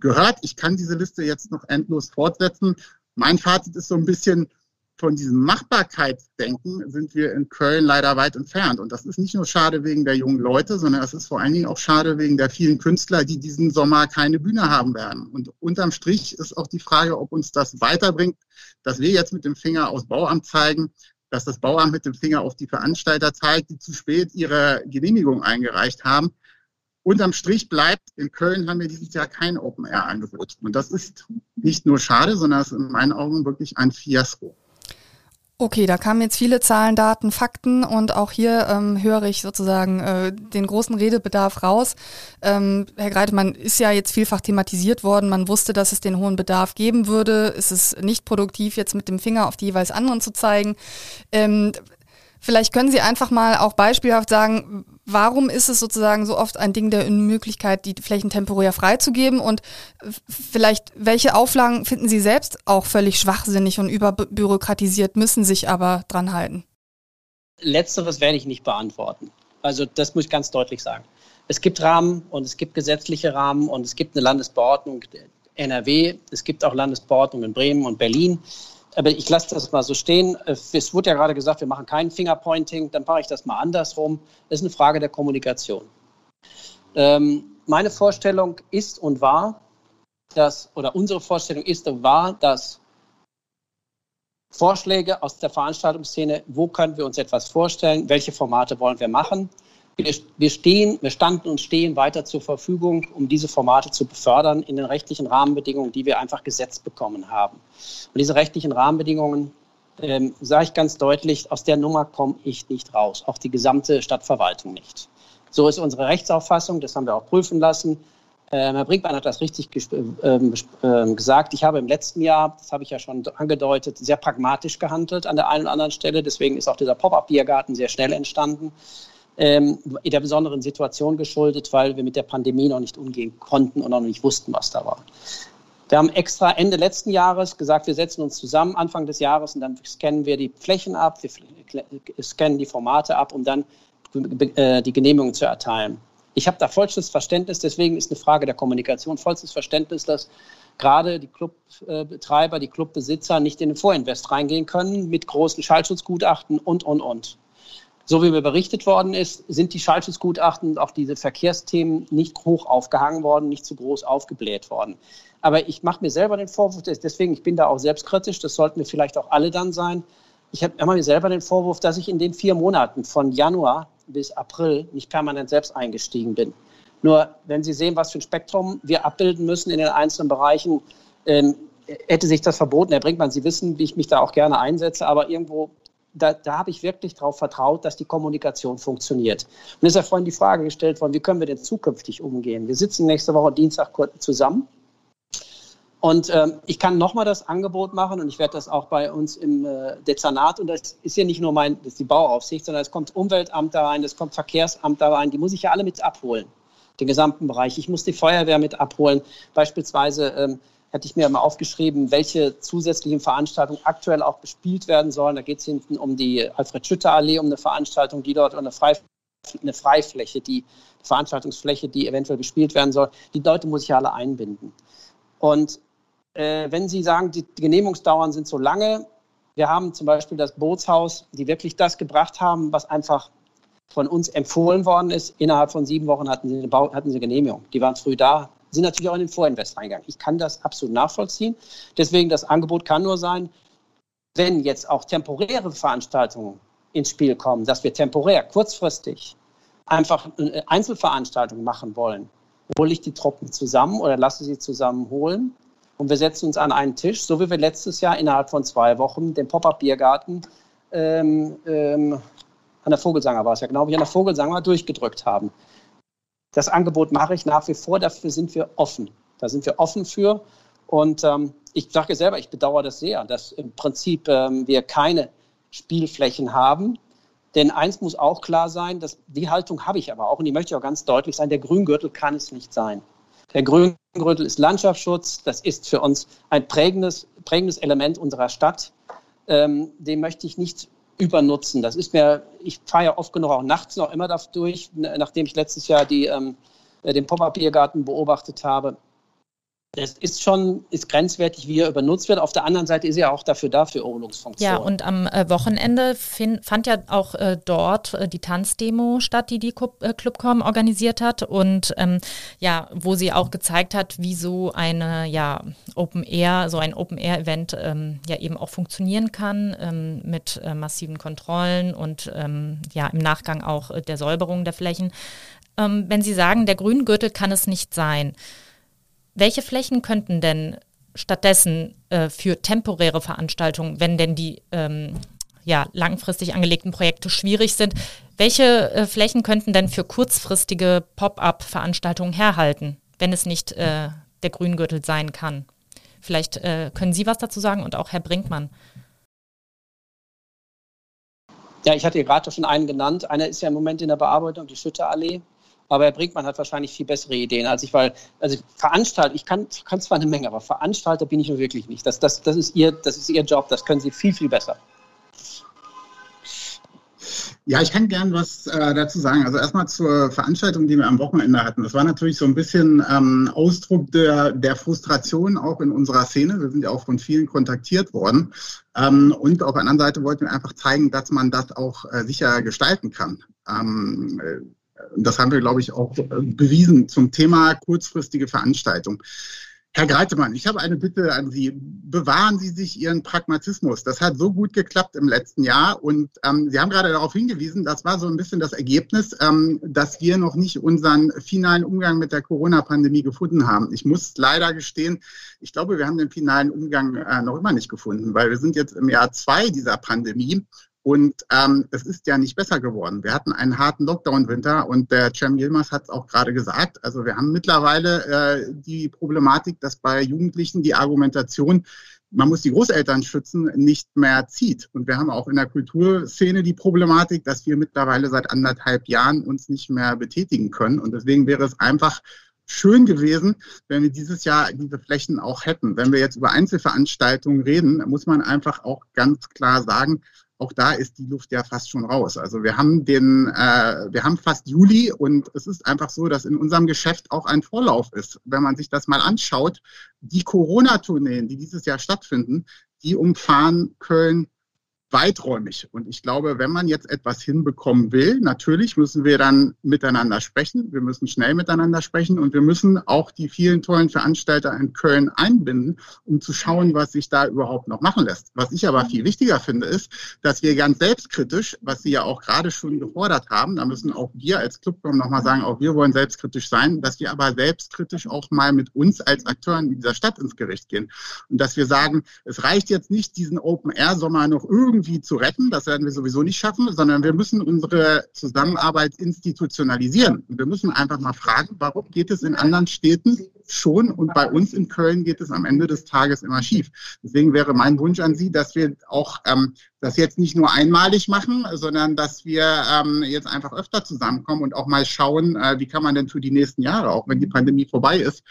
gehört. Ich kann diese Liste jetzt noch endlos fortsetzen. Mein Fazit ist so ein bisschen, von diesem Machbarkeitsdenken sind wir in Köln leider weit entfernt. Und das ist nicht nur schade wegen der jungen Leute, sondern es ist vor allen Dingen auch schade wegen der vielen Künstler, die diesen Sommer keine Bühne haben werden. Und unterm Strich ist auch die Frage, ob uns das weiterbringt, dass wir jetzt mit dem Finger aufs Bauamt zeigen, dass das Bauamt mit dem Finger auf die Veranstalter zeigt, die zu spät ihre Genehmigung eingereicht haben. Unterm Strich bleibt, in Köln haben wir dieses Jahr kein Open-Air-Angebot. Und das ist nicht nur schade, sondern ist in meinen Augen wirklich ein Fiasko. Okay, da kamen jetzt viele Zahlen, Daten, Fakten und auch hier ähm, höre ich sozusagen äh, den großen Redebedarf raus. Ähm, Herr Greitemann ist ja jetzt vielfach thematisiert worden. Man wusste, dass es den hohen Bedarf geben würde. Es ist nicht produktiv, jetzt mit dem Finger auf die jeweils anderen zu zeigen. Ähm, Vielleicht können Sie einfach mal auch beispielhaft sagen, warum ist es sozusagen so oft ein Ding der Unmöglichkeit, die Flächen temporär freizugeben und vielleicht welche Auflagen finden Sie selbst auch völlig schwachsinnig und überbürokratisiert, müssen sich aber dran halten? Letzteres werde ich nicht beantworten. Also das muss ich ganz deutlich sagen. Es gibt Rahmen und es gibt gesetzliche Rahmen und es gibt eine Landesbeordnung NRW, es gibt auch Landesbeordnung in Bremen und Berlin aber ich lasse das mal so stehen. Es wurde ja gerade gesagt, wir machen kein Fingerpointing, dann mache ich das mal andersrum. Das ist eine Frage der Kommunikation. Ähm, meine Vorstellung ist und war, dass, oder unsere Vorstellung ist und war, dass Vorschläge aus der Veranstaltungsszene, wo können wir uns etwas vorstellen, welche Formate wollen wir machen, wir, wir, stehen, wir standen und stehen weiter zur Verfügung, um diese Formate zu befördern in den rechtlichen Rahmenbedingungen, die wir einfach gesetzt bekommen haben. Und diese rechtlichen Rahmenbedingungen, ähm, sage ich ganz deutlich, aus der Nummer komme ich nicht raus, auch die gesamte Stadtverwaltung nicht. So ist unsere Rechtsauffassung, das haben wir auch prüfen lassen. Ähm, Herr Brinkmann hat das richtig ähm, ähm, gesagt. Ich habe im letzten Jahr, das habe ich ja schon angedeutet, sehr pragmatisch gehandelt an der einen oder anderen Stelle. Deswegen ist auch dieser Pop-up-Biergarten sehr schnell entstanden ähm, in der besonderen Situation geschuldet, weil wir mit der Pandemie noch nicht umgehen konnten und noch nicht wussten, was da war. Wir haben extra Ende letzten Jahres gesagt, wir setzen uns zusammen Anfang des Jahres und dann scannen wir die Flächen ab, wir scannen die Formate ab, um dann äh, die Genehmigung zu erteilen. Ich habe da vollstes Verständnis, deswegen ist eine Frage der Kommunikation vollstes Verständnis, dass gerade die Clubbetreiber, die Clubbesitzer nicht in den Vorinvest reingehen können mit großen Schallschutzgutachten und, und, und. So wie mir berichtet worden ist, sind die Schallschutzgutachten und auch diese Verkehrsthemen nicht hoch aufgehangen worden, nicht zu groß aufgebläht worden. Aber ich mache mir selber den Vorwurf, deswegen, ich bin da auch selbstkritisch, das sollten wir vielleicht auch alle dann sein. Ich habe immer mir selber den Vorwurf, dass ich in den vier Monaten von Januar bis April nicht permanent selbst eingestiegen bin. Nur wenn Sie sehen, was für ein Spektrum wir abbilden müssen in den einzelnen Bereichen, ähm, hätte sich das verboten. Herr Brinkmann, Sie wissen, wie ich mich da auch gerne einsetze, aber irgendwo da, da habe ich wirklich darauf vertraut, dass die Kommunikation funktioniert. Und es ist ja vorhin die Frage gestellt worden, wie können wir denn zukünftig umgehen? Wir sitzen nächste Woche Dienstag zusammen. Und ähm, ich kann nochmal das Angebot machen und ich werde das auch bei uns im äh, Dezernat, und das ist ja nicht nur mein, das ist die Bauaufsicht, sondern es kommt Umweltamt da rein, es kommt Verkehrsamt da rein, die muss ich ja alle mit abholen, den gesamten Bereich. Ich muss die Feuerwehr mit abholen, beispielsweise ähm, hätte ich mir mal aufgeschrieben, welche zusätzlichen Veranstaltungen aktuell auch bespielt werden sollen. Da geht es hinten um die Alfred-Schütter-Allee, um eine Veranstaltung, die dort eine, Freif eine Freifläche, die Veranstaltungsfläche, die eventuell bespielt werden soll. Die Leute muss ich alle einbinden. Und äh, wenn Sie sagen, die Genehmigungsdauern sind so lange, wir haben zum Beispiel das Bootshaus, die wirklich das gebracht haben, was einfach von uns empfohlen worden ist. Innerhalb von sieben Wochen hatten sie eine, Bau hatten sie Genehmigung. Die waren früh da, sind natürlich auch in den Vorinvest reingegangen. Ich kann das absolut nachvollziehen. Deswegen das Angebot kann nur sein, wenn jetzt auch temporäre Veranstaltungen ins Spiel kommen, dass wir temporär, kurzfristig einfach Einzelveranstaltungen machen wollen, hole ich die Truppen zusammen oder lasse sie zusammen holen und wir setzen uns an einen Tisch, so wie wir letztes Jahr innerhalb von zwei Wochen den Pop-Up-Biergarten ähm, ähm, an der Vogelsanger war es ja, glaube ich, an der Vogelsanger durchgedrückt haben. Das Angebot mache ich nach wie vor, dafür sind wir offen. Da sind wir offen für. Und ähm, ich sage selber, ich bedauere das sehr, dass im Prinzip ähm, wir keine Spielflächen haben. Denn eins muss auch klar sein, dass die Haltung habe ich aber auch, und die möchte ich auch ganz deutlich sein, der Grüngürtel kann es nicht sein. Der Grüngürtel ist Landschaftsschutz, das ist für uns ein prägendes, prägendes Element unserer Stadt. Ähm, den möchte ich nicht übernutzen. Das ist mir, ich fahre ja oft genug auch nachts noch immer durch, nachdem ich letztes Jahr die, ähm, den Pop-Up-Biergarten beobachtet habe. Das ist schon ist grenzwertig, wie er benutzt wird. Auf der anderen Seite ist er auch dafür da für Erholungsfunktion. Ja, und am äh, Wochenende find, fand ja auch äh, dort äh, die Tanzdemo statt, die die äh, Clubcom organisiert hat und ähm, ja, wo sie auch gezeigt hat, wie so eine ja Open Air, so ein Open Air Event ähm, ja eben auch funktionieren kann ähm, mit äh, massiven Kontrollen und ähm, ja im Nachgang auch äh, der Säuberung der Flächen. Ähm, wenn Sie sagen, der Grüngürtel kann es nicht sein. Welche Flächen könnten denn stattdessen äh, für temporäre Veranstaltungen, wenn denn die ähm, ja, langfristig angelegten Projekte schwierig sind, welche äh, Flächen könnten denn für kurzfristige Pop-up-Veranstaltungen herhalten, wenn es nicht äh, der Grüngürtel sein kann? Vielleicht äh, können Sie was dazu sagen und auch Herr Brinkmann. Ja, ich hatte gerade schon einen genannt. Einer ist ja im Moment in der Bearbeitung, die Schütterallee. Aber Herr Brinkmann hat wahrscheinlich viel bessere Ideen als ich, weil, also Veranstalter, ich kann, kann zwar eine Menge, aber Veranstalter bin ich nur wirklich nicht. Das, das, das, ist ihr, das ist Ihr Job, das können Sie viel, viel besser. Ja, ich kann gern was äh, dazu sagen. Also erstmal zur Veranstaltung, die wir am Wochenende hatten. Das war natürlich so ein bisschen ähm, Ausdruck der, der Frustration auch in unserer Szene. Wir sind ja auch von vielen kontaktiert worden. Ähm, und auf der anderen Seite wollten wir einfach zeigen, dass man das auch äh, sicher gestalten kann. Ähm, äh, das haben wir, glaube ich, auch äh, bewiesen zum Thema kurzfristige Veranstaltung. Herr Greitemann, ich habe eine Bitte an Sie. Bewahren Sie sich Ihren Pragmatismus. Das hat so gut geklappt im letzten Jahr. Und ähm, Sie haben gerade darauf hingewiesen, das war so ein bisschen das Ergebnis, ähm, dass wir noch nicht unseren finalen Umgang mit der Corona-Pandemie gefunden haben. Ich muss leider gestehen, ich glaube, wir haben den finalen Umgang äh, noch immer nicht gefunden, weil wir sind jetzt im Jahr zwei dieser Pandemie. Und ähm, es ist ja nicht besser geworden. Wir hatten einen harten Lockdown-Winter und der Cem Yilmaz hat es auch gerade gesagt. Also wir haben mittlerweile äh, die Problematik, dass bei Jugendlichen die Argumentation, man muss die Großeltern schützen, nicht mehr zieht. Und wir haben auch in der Kulturszene die Problematik, dass wir mittlerweile seit anderthalb Jahren uns nicht mehr betätigen können. Und deswegen wäre es einfach schön gewesen, wenn wir dieses Jahr diese Flächen auch hätten. Wenn wir jetzt über Einzelveranstaltungen reden, muss man einfach auch ganz klar sagen, auch da ist die Luft ja fast schon raus. Also wir haben den, äh, wir haben fast Juli und es ist einfach so, dass in unserem Geschäft auch ein Vorlauf ist. Wenn man sich das mal anschaut, die Corona-Tourneen, die dieses Jahr stattfinden, die umfahren Köln weiträumig. Und ich glaube, wenn man jetzt etwas hinbekommen will, natürlich müssen wir dann miteinander sprechen. Wir müssen schnell miteinander sprechen und wir müssen auch die vielen tollen Veranstalter in Köln einbinden, um zu schauen, was sich da überhaupt noch machen lässt. Was ich aber viel wichtiger finde, ist, dass wir ganz selbstkritisch, was Sie ja auch gerade schon gefordert haben, da müssen auch wir als Clubcom nochmal sagen, auch wir wollen selbstkritisch sein, dass wir aber selbstkritisch auch mal mit uns als Akteuren in dieser Stadt ins Gericht gehen. Und dass wir sagen, es reicht jetzt nicht, diesen Open-Air-Sommer noch irgendwie irgendwie zu retten. Das werden wir sowieso nicht schaffen, sondern wir müssen unsere Zusammenarbeit institutionalisieren. Wir müssen einfach mal fragen, warum geht es in anderen Städten schon und bei uns in Köln geht es am Ende des Tages immer schief. Deswegen wäre mein Wunsch an Sie, dass wir auch ähm, das jetzt nicht nur einmalig machen, sondern dass wir ähm, jetzt einfach öfter zusammenkommen und auch mal schauen, äh, wie kann man denn für die nächsten Jahre, auch wenn die Pandemie vorbei ist,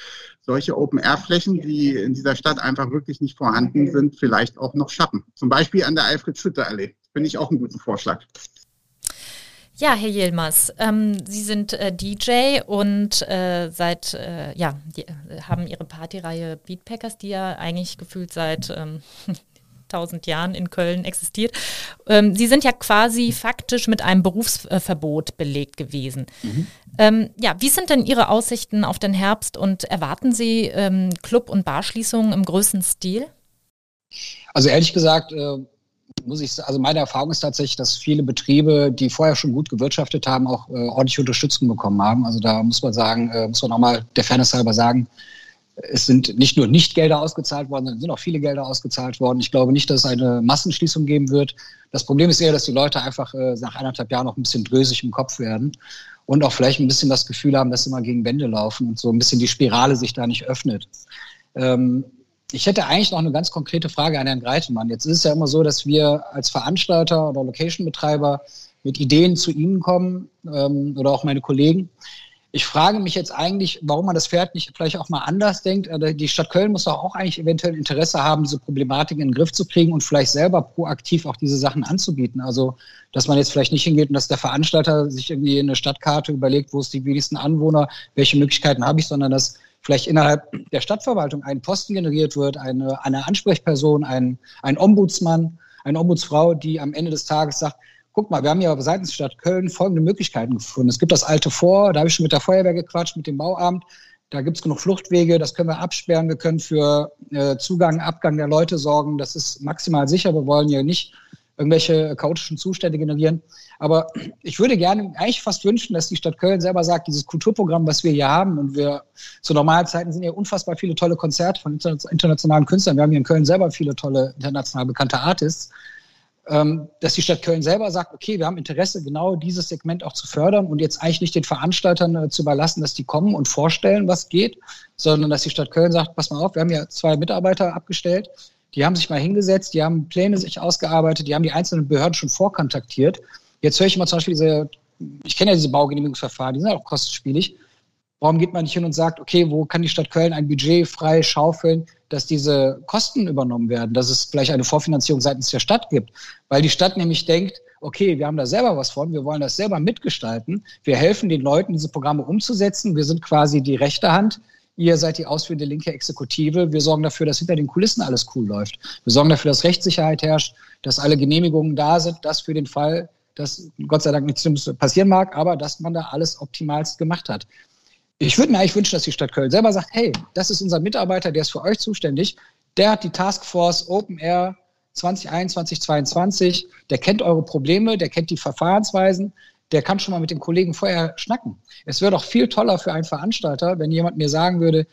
solche Open-Air-Flächen, die in dieser Stadt einfach wirklich nicht vorhanden sind, vielleicht auch noch schaffen. Zum Beispiel an der Alfred-Schütter-Allee. Finde ich auch einen guten Vorschlag. Ja, Herr Yilmaz, ähm, Sie sind äh, DJ und äh, seit, äh, ja, die, äh, haben Ihre Partyreihe Beatpackers, die ja eigentlich gefühlt seit ähm, tausend Jahren in Köln existiert. Ähm, Sie sind ja quasi faktisch mit einem Berufsverbot belegt gewesen. Mhm. Ähm, ja, wie sind denn Ihre Aussichten auf den Herbst und erwarten Sie ähm, Club- und Barschließungen im größten Stil? Also ehrlich gesagt, äh, muss ich, also meine Erfahrung ist tatsächlich, dass viele Betriebe, die vorher schon gut gewirtschaftet haben, auch äh, ordentliche Unterstützung bekommen haben. Also da muss man sagen, äh, muss man nochmal der Fairness halber sagen, es sind nicht nur Nicht-Gelder ausgezahlt worden, sondern es sind auch viele Gelder ausgezahlt worden. Ich glaube nicht, dass es eine Massenschließung geben wird. Das Problem ist eher, dass die Leute einfach äh, nach eineinhalb Jahren noch ein bisschen drösig im Kopf werden und auch vielleicht ein bisschen das Gefühl haben, dass sie mal gegen Wände laufen und so ein bisschen die Spirale sich da nicht öffnet. Ähm, ich hätte eigentlich noch eine ganz konkrete Frage an Herrn Greitemann. Jetzt ist es ja immer so, dass wir als Veranstalter oder Location-Betreiber mit Ideen zu Ihnen kommen ähm, oder auch meine Kollegen. Ich frage mich jetzt eigentlich, warum man das Pferd nicht vielleicht auch mal anders denkt. Äh, die Stadt Köln muss doch auch eigentlich eventuell Interesse haben, diese Problematik in den Griff zu kriegen und vielleicht selber proaktiv auch diese Sachen anzubieten. Also, dass man jetzt vielleicht nicht hingeht und dass der Veranstalter sich irgendwie eine Stadtkarte überlegt, wo ist die wenigsten Anwohner, welche Möglichkeiten habe ich, sondern dass vielleicht innerhalb der Stadtverwaltung ein Posten generiert wird, eine, eine Ansprechperson, ein, ein Ombudsmann, eine Ombudsfrau, die am Ende des Tages sagt, guck mal, wir haben ja seitens Stadt Köln folgende Möglichkeiten gefunden. Es gibt das alte Vor, da habe ich schon mit der Feuerwehr gequatscht, mit dem Bauamt. Da gibt es genug Fluchtwege, das können wir absperren. Wir können für äh, Zugang, Abgang der Leute sorgen. Das ist maximal sicher. Wir wollen ja nicht irgendwelche chaotischen Zustände generieren. Aber ich würde gerne eigentlich fast wünschen, dass die Stadt Köln selber sagt, dieses Kulturprogramm, was wir hier haben, und wir zu normalen Zeiten sind ja unfassbar viele tolle Konzerte von internationalen Künstlern. Wir haben hier in Köln selber viele tolle international bekannte Artists. Ähm, dass die Stadt Köln selber sagt, okay, wir haben Interesse, genau dieses Segment auch zu fördern und jetzt eigentlich nicht den Veranstaltern äh, zu überlassen, dass die kommen und vorstellen, was geht, sondern dass die Stadt Köln sagt, pass mal auf, wir haben ja zwei Mitarbeiter abgestellt, die haben sich mal hingesetzt, die haben Pläne sich ausgearbeitet, die haben die einzelnen Behörden schon vorkontaktiert. Jetzt höre ich mal zum Beispiel diese, ich kenne ja diese Baugenehmigungsverfahren, die sind auch kostenspielig. Warum geht man nicht hin und sagt, okay, wo kann die Stadt Köln ein Budget frei schaufeln, dass diese Kosten übernommen werden, dass es vielleicht eine Vorfinanzierung seitens der Stadt gibt? Weil die Stadt nämlich denkt, okay, wir haben da selber was von, wir wollen das selber mitgestalten, wir helfen den Leuten, diese Programme umzusetzen, wir sind quasi die rechte Hand, ihr seid die ausführende linke Exekutive, wir sorgen dafür, dass hinter den Kulissen alles cool läuft. Wir sorgen dafür, dass Rechtssicherheit herrscht, dass alle Genehmigungen da sind, dass für den Fall, dass Gott sei Dank nichts passieren mag, aber dass man da alles optimalst gemacht hat. Ich würde mir eigentlich wünschen, dass die Stadt Köln selber sagt, hey, das ist unser Mitarbeiter, der ist für euch zuständig. Der hat die Taskforce Open Air 2021, 2022. Der kennt eure Probleme, der kennt die Verfahrensweisen, der kann schon mal mit den Kollegen vorher schnacken. Es wäre doch viel toller für einen Veranstalter, wenn jemand mir sagen würde,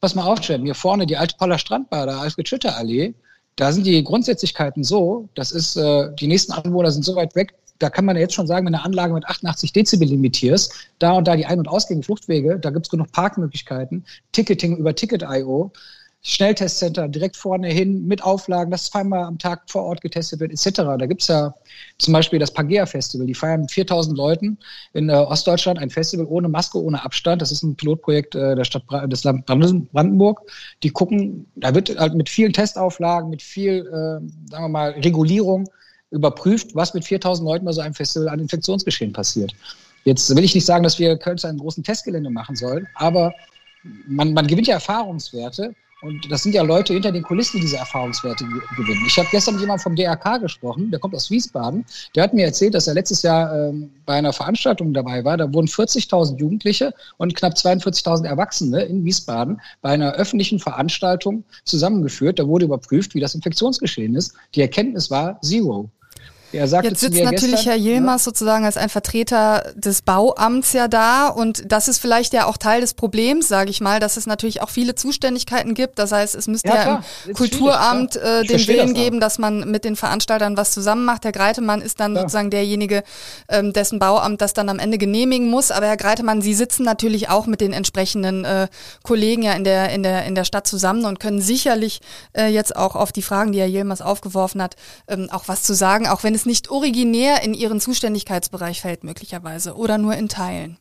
pass mal auf, Cem, hier vorne die alte Poller Strandbar, da Alfred Schütter Allee, da sind die Grundsätzlichkeiten so, das ist, äh, die nächsten Anwohner sind so weit weg, da kann man jetzt schon sagen, wenn eine Anlage mit 88 Dezibel limitierst, da und da die Ein- und Ausgänge, Fluchtwege, da gibt es genug Parkmöglichkeiten, Ticketing über Ticket.io, Schnelltestcenter direkt vorne hin mit Auflagen, dass zweimal am Tag vor Ort getestet wird, etc. Da gibt es ja zum Beispiel das Pangea Festival, die feiern mit 4000 Leuten in äh, Ostdeutschland ein Festival ohne Maske, ohne Abstand. Das ist ein Pilotprojekt äh, der Stadt Bra des Land Brandenburg. Die gucken, da wird halt mit vielen Testauflagen, mit viel, äh, sagen wir mal, Regulierung überprüft, was mit 4000 Leuten bei so einem Festival an Infektionsgeschehen passiert. Jetzt will ich nicht sagen, dass wir Köln zu einem großen Testgelände machen sollen, aber man, man gewinnt ja Erfahrungswerte und das sind ja Leute hinter den Kulissen, die diese Erfahrungswerte gewinnen. Ich habe gestern mit jemandem vom DRK gesprochen, der kommt aus Wiesbaden. Der hat mir erzählt, dass er letztes Jahr ähm, bei einer Veranstaltung dabei war. Da wurden 40.000 Jugendliche und knapp 42.000 Erwachsene in Wiesbaden bei einer öffentlichen Veranstaltung zusammengeführt. Da wurde überprüft, wie das Infektionsgeschehen ist. Die Erkenntnis war Zero. Er sagte Jetzt sitzt natürlich gestern, Herr Yilmaz ja. sozusagen als ein Vertreter des Bauamts ja da und das ist vielleicht ja auch Teil des Problems, sage ich mal, dass es natürlich auch viele Zuständigkeiten gibt. Das heißt, es müsste ja, ja im Kulturamt äh, den Willen das geben, dass man mit den Veranstaltern was zusammen macht. Herr Greitemann ist dann ja. sozusagen derjenige, ähm, dessen Bauamt das dann am Ende genehmigen muss. Aber Herr Greitemann, Sie sitzen natürlich auch mit den entsprechenden äh, Kollegen ja in der, in, der, in der Stadt zusammen und können sicherlich äh, jetzt auch auf die Fragen, die Herr Yilmaz aufgeworfen hat, ähm, auch was zu sagen, auch wenn es es nicht originär in Ihren Zuständigkeitsbereich fällt, möglicherweise, oder nur in Teilen?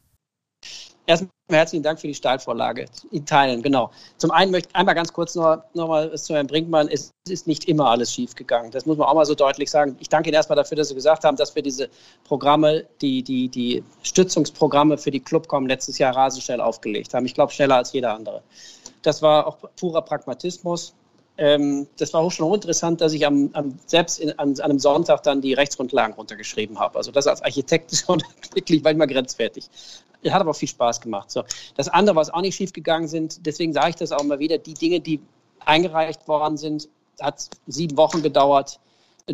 Erstmal herzlichen Dank für die Stahlvorlage. In Teilen, genau. Zum einen möchte ich einmal ganz kurz noch, noch mal zu Herrn Brinkmann. Es ist nicht immer alles schiefgegangen. Das muss man auch mal so deutlich sagen. Ich danke Ihnen erstmal dafür, dass Sie gesagt haben, dass wir diese Programme, die, die, die Stützungsprogramme für die Clubcom letztes Jahr rasend schnell aufgelegt haben. Ich glaube, schneller als jeder andere. Das war auch purer Pragmatismus ähm, das war auch schon interessant, dass ich am, am selbst in, an, an, einem Sonntag dann die Rechtsgrundlagen runtergeschrieben habe. Also das als Architekt ist schon wirklich manchmal grenzwertig. Hat aber auch viel Spaß gemacht. So. Das andere, was auch nicht schiefgegangen sind, deswegen sage ich das auch mal wieder, die Dinge, die eingereicht worden sind, hat sieben Wochen gedauert.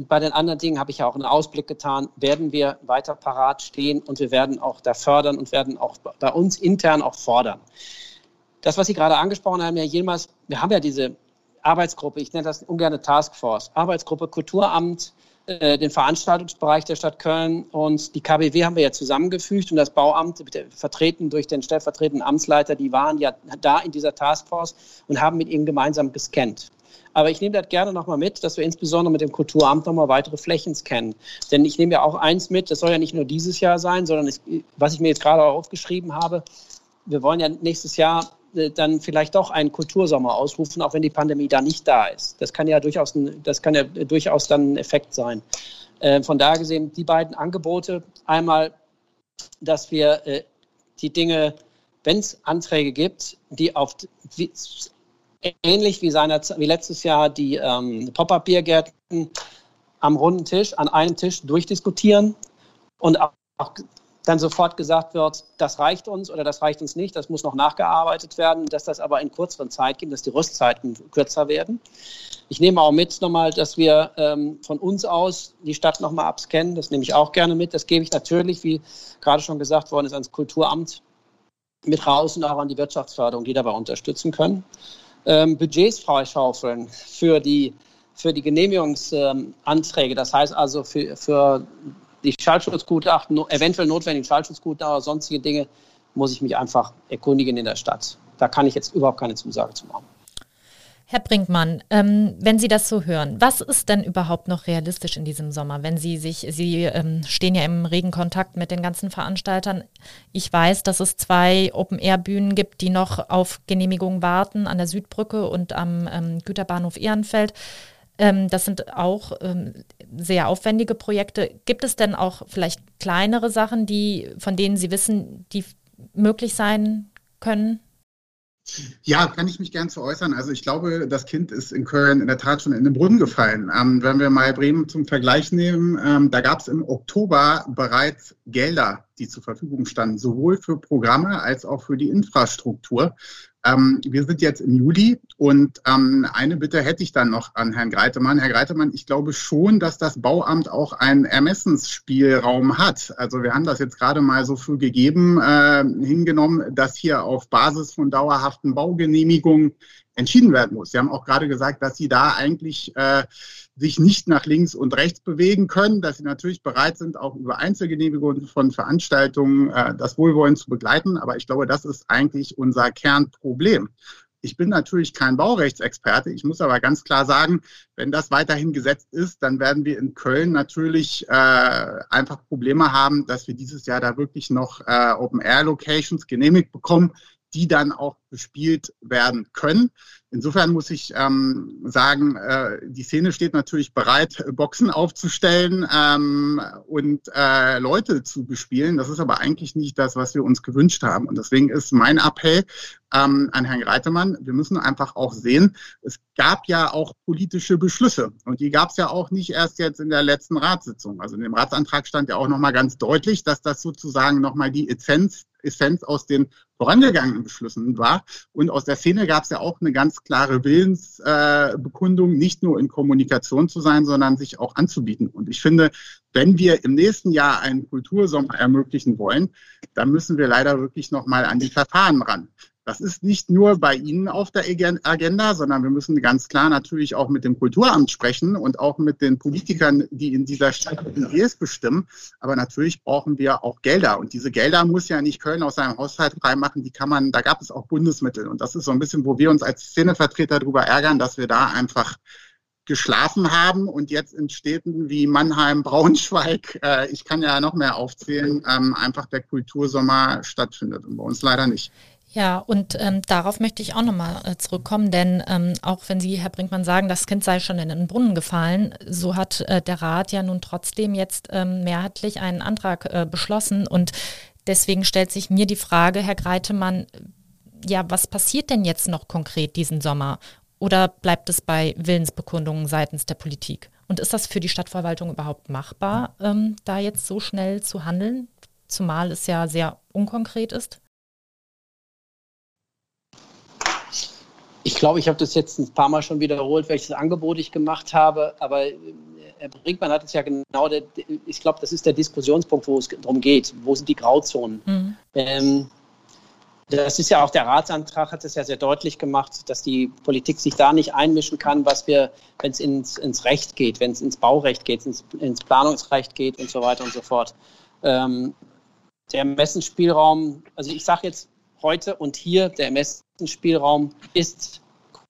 Bei den anderen Dingen habe ich ja auch einen Ausblick getan, werden wir weiter parat stehen und wir werden auch da fördern und werden auch bei uns intern auch fordern. Das, was Sie gerade angesprochen haben, Herr Yilmaz, wir haben ja diese Arbeitsgruppe, ich nenne das ungern Taskforce, Arbeitsgruppe Kulturamt, äh, den Veranstaltungsbereich der Stadt Köln und die KBW haben wir ja zusammengefügt und das Bauamt, vertreten durch den stellvertretenden Amtsleiter, die waren ja da in dieser Taskforce und haben mit ihnen gemeinsam gescannt. Aber ich nehme das gerne nochmal mit, dass wir insbesondere mit dem Kulturamt nochmal weitere Flächen scannen. Denn ich nehme ja auch eins mit, das soll ja nicht nur dieses Jahr sein, sondern es, was ich mir jetzt gerade auch aufgeschrieben habe, wir wollen ja nächstes Jahr äh, dann vielleicht doch einen Kultursommer ausrufen, auch wenn die Pandemie da nicht da ist. Das kann ja durchaus, ein, das kann ja durchaus dann ein Effekt sein. Äh, von daher gesehen, die beiden Angebote, einmal, dass wir äh, die Dinge wenn es Anträge gibt, die auf wie, ähnlich wie, seiner, wie letztes Jahr die ähm, Pop-up-Biergärten am runden Tisch, an einem Tisch durchdiskutieren und auch, auch dann sofort gesagt wird, das reicht uns oder das reicht uns nicht, das muss noch nachgearbeitet werden, dass das aber in kürzeren Zeit gibt, dass die Rüstzeiten kürzer werden. Ich nehme auch mit nochmal, dass wir ähm, von uns aus die Stadt nochmal abscannen. Das nehme ich auch gerne mit. Das gebe ich natürlich, wie gerade schon gesagt worden ist, ans Kulturamt mit raus und auch an die Wirtschaftsförderung, die dabei unterstützen können. Ähm, Budgets freischaufeln für die, für die Genehmigungsanträge. Ähm, das heißt also für, für die Schallschutzgutachten, eventuell notwendigen Schallschutzgutachten oder sonstige Dinge, muss ich mich einfach erkundigen in der Stadt. Da kann ich jetzt überhaupt keine Zusage zu machen. Herr Brinkmann, ähm, wenn Sie das so hören, was ist denn überhaupt noch realistisch in diesem Sommer, wenn Sie sich, Sie ähm, stehen ja im regen Kontakt mit den ganzen Veranstaltern. Ich weiß, dass es zwei Open-Air-Bühnen gibt, die noch auf Genehmigung warten an der Südbrücke und am ähm, Güterbahnhof Ehrenfeld. Ähm, das sind auch ähm, sehr aufwendige Projekte. Gibt es denn auch vielleicht kleinere Sachen, die, von denen Sie wissen, die möglich sein können? Ja, kann ich mich gern zu äußern. Also ich glaube, das Kind ist in Köln in der Tat schon in den Brunnen gefallen. Ähm, wenn wir mal Bremen zum Vergleich nehmen, ähm, da gab es im Oktober bereits Gelder, die zur Verfügung standen, sowohl für Programme als auch für die Infrastruktur. Ähm, wir sind jetzt im Juli und ähm, eine Bitte hätte ich dann noch an Herrn Greitemann. Herr Greitemann, ich glaube schon, dass das Bauamt auch einen Ermessensspielraum hat. Also wir haben das jetzt gerade mal so für gegeben äh, hingenommen, dass hier auf Basis von dauerhaften Baugenehmigungen entschieden werden muss. Sie haben auch gerade gesagt, dass Sie da eigentlich äh, sich nicht nach links und rechts bewegen können, dass sie natürlich bereit sind, auch über Einzelgenehmigungen von Veranstaltungen äh, das Wohlwollen zu begleiten. Aber ich glaube, das ist eigentlich unser Kernproblem. Ich bin natürlich kein Baurechtsexperte. Ich muss aber ganz klar sagen, wenn das weiterhin gesetzt ist, dann werden wir in Köln natürlich äh, einfach Probleme haben, dass wir dieses Jahr da wirklich noch äh, Open-Air-Locations genehmigt bekommen, die dann auch bespielt werden können. Insofern muss ich ähm, sagen, äh, die Szene steht natürlich bereit, Boxen aufzustellen ähm, und äh, Leute zu bespielen. Das ist aber eigentlich nicht das, was wir uns gewünscht haben. Und deswegen ist mein Appell ähm, an Herrn Greitemann, wir müssen einfach auch sehen, es gab ja auch politische Beschlüsse. Und die gab es ja auch nicht erst jetzt in der letzten Ratssitzung. Also in dem Ratsantrag stand ja auch nochmal ganz deutlich, dass das sozusagen nochmal die Essenz, Essenz aus den vorangegangenen Beschlüssen war. Und aus der Szene gab es ja auch eine ganz klare Willensbekundung, äh, nicht nur in Kommunikation zu sein, sondern sich auch anzubieten. Und ich finde, wenn wir im nächsten Jahr einen Kultursommer ermöglichen wollen, dann müssen wir leider wirklich nochmal an die Verfahren ran. Das ist nicht nur bei Ihnen auf der Agenda, sondern wir müssen ganz klar natürlich auch mit dem Kulturamt sprechen und auch mit den Politikern, die in dieser Stadt Ideen bestimmen. Aber natürlich brauchen wir auch Gelder. Und diese Gelder muss ja nicht Köln aus seinem Haushalt freimachen. Die kann man, da gab es auch Bundesmittel. Und das ist so ein bisschen, wo wir uns als Szenevertreter darüber ärgern, dass wir da einfach geschlafen haben und jetzt in Städten wie Mannheim, Braunschweig, äh, ich kann ja noch mehr aufzählen, ähm, einfach der Kultursommer stattfindet und bei uns leider nicht. Ja, und ähm, darauf möchte ich auch nochmal äh, zurückkommen, denn ähm, auch wenn Sie, Herr Brinkmann, sagen, das Kind sei schon in den Brunnen gefallen, so hat äh, der Rat ja nun trotzdem jetzt ähm, mehrheitlich einen Antrag äh, beschlossen. Und deswegen stellt sich mir die Frage, Herr Greitemann, ja, was passiert denn jetzt noch konkret diesen Sommer? Oder bleibt es bei Willensbekundungen seitens der Politik? Und ist das für die Stadtverwaltung überhaupt machbar, ähm, da jetzt so schnell zu handeln, zumal es ja sehr unkonkret ist? Ich glaube, ich habe das jetzt ein paar Mal schon wiederholt, welches Angebot ich gemacht habe. Aber äh, Herr Brinkmann hat es ja genau, der, ich glaube, das ist der Diskussionspunkt, wo es darum geht. Wo sind die Grauzonen? Mhm. Ähm, das ist ja auch der Ratsantrag, hat es ja sehr deutlich gemacht, dass die Politik sich da nicht einmischen kann, was wir, wenn es ins, ins Recht geht, wenn es ins Baurecht geht, ins, ins Planungsrecht geht und so weiter und so fort. Ähm, der Ermessensspielraum, also ich sage jetzt heute und hier, der Ermessensspielraum ist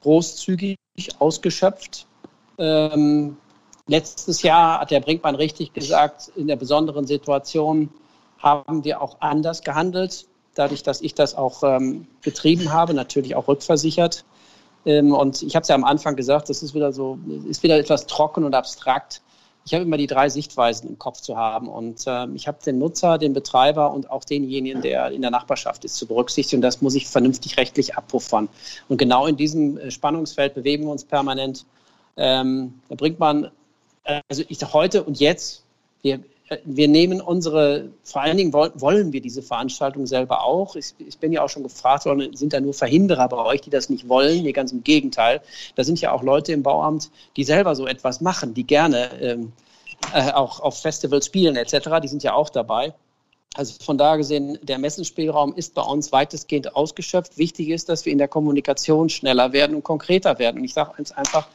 großzügig ausgeschöpft. Ähm, letztes Jahr hat der Brinkmann richtig gesagt, in der besonderen Situation haben wir auch anders gehandelt, dadurch, dass ich das auch ähm, betrieben habe, natürlich auch rückversichert. Ähm, und ich habe es ja am Anfang gesagt, das ist wieder so, ist wieder etwas trocken und abstrakt. Ich habe immer die drei Sichtweisen im Kopf zu haben. Und äh, ich habe den Nutzer, den Betreiber und auch denjenigen, der in der Nachbarschaft ist, zu berücksichtigen. Das muss ich vernünftig rechtlich abpuffern. Und genau in diesem äh, Spannungsfeld bewegen wir uns permanent. Ähm, da bringt man, äh, also ich heute und jetzt, wir, wir nehmen unsere, vor allen Dingen wollen, wir diese Veranstaltung selber auch. Ich, ich, bin ja auch schon gefragt worden, sind da nur Verhinderer bei euch, die das nicht wollen? Nee, ganz im Gegenteil. Da sind ja auch Leute im Bauamt, die selber so etwas machen, die gerne ähm, äh, auch auf Festivals spielen etc. Die sind ja auch dabei. Also von da gesehen, der Messenspielraum ist bei uns weitestgehend ausgeschöpft. Wichtig ist, dass wir in der Kommunikation schneller werden und konkreter werden. Und ich sage einfach,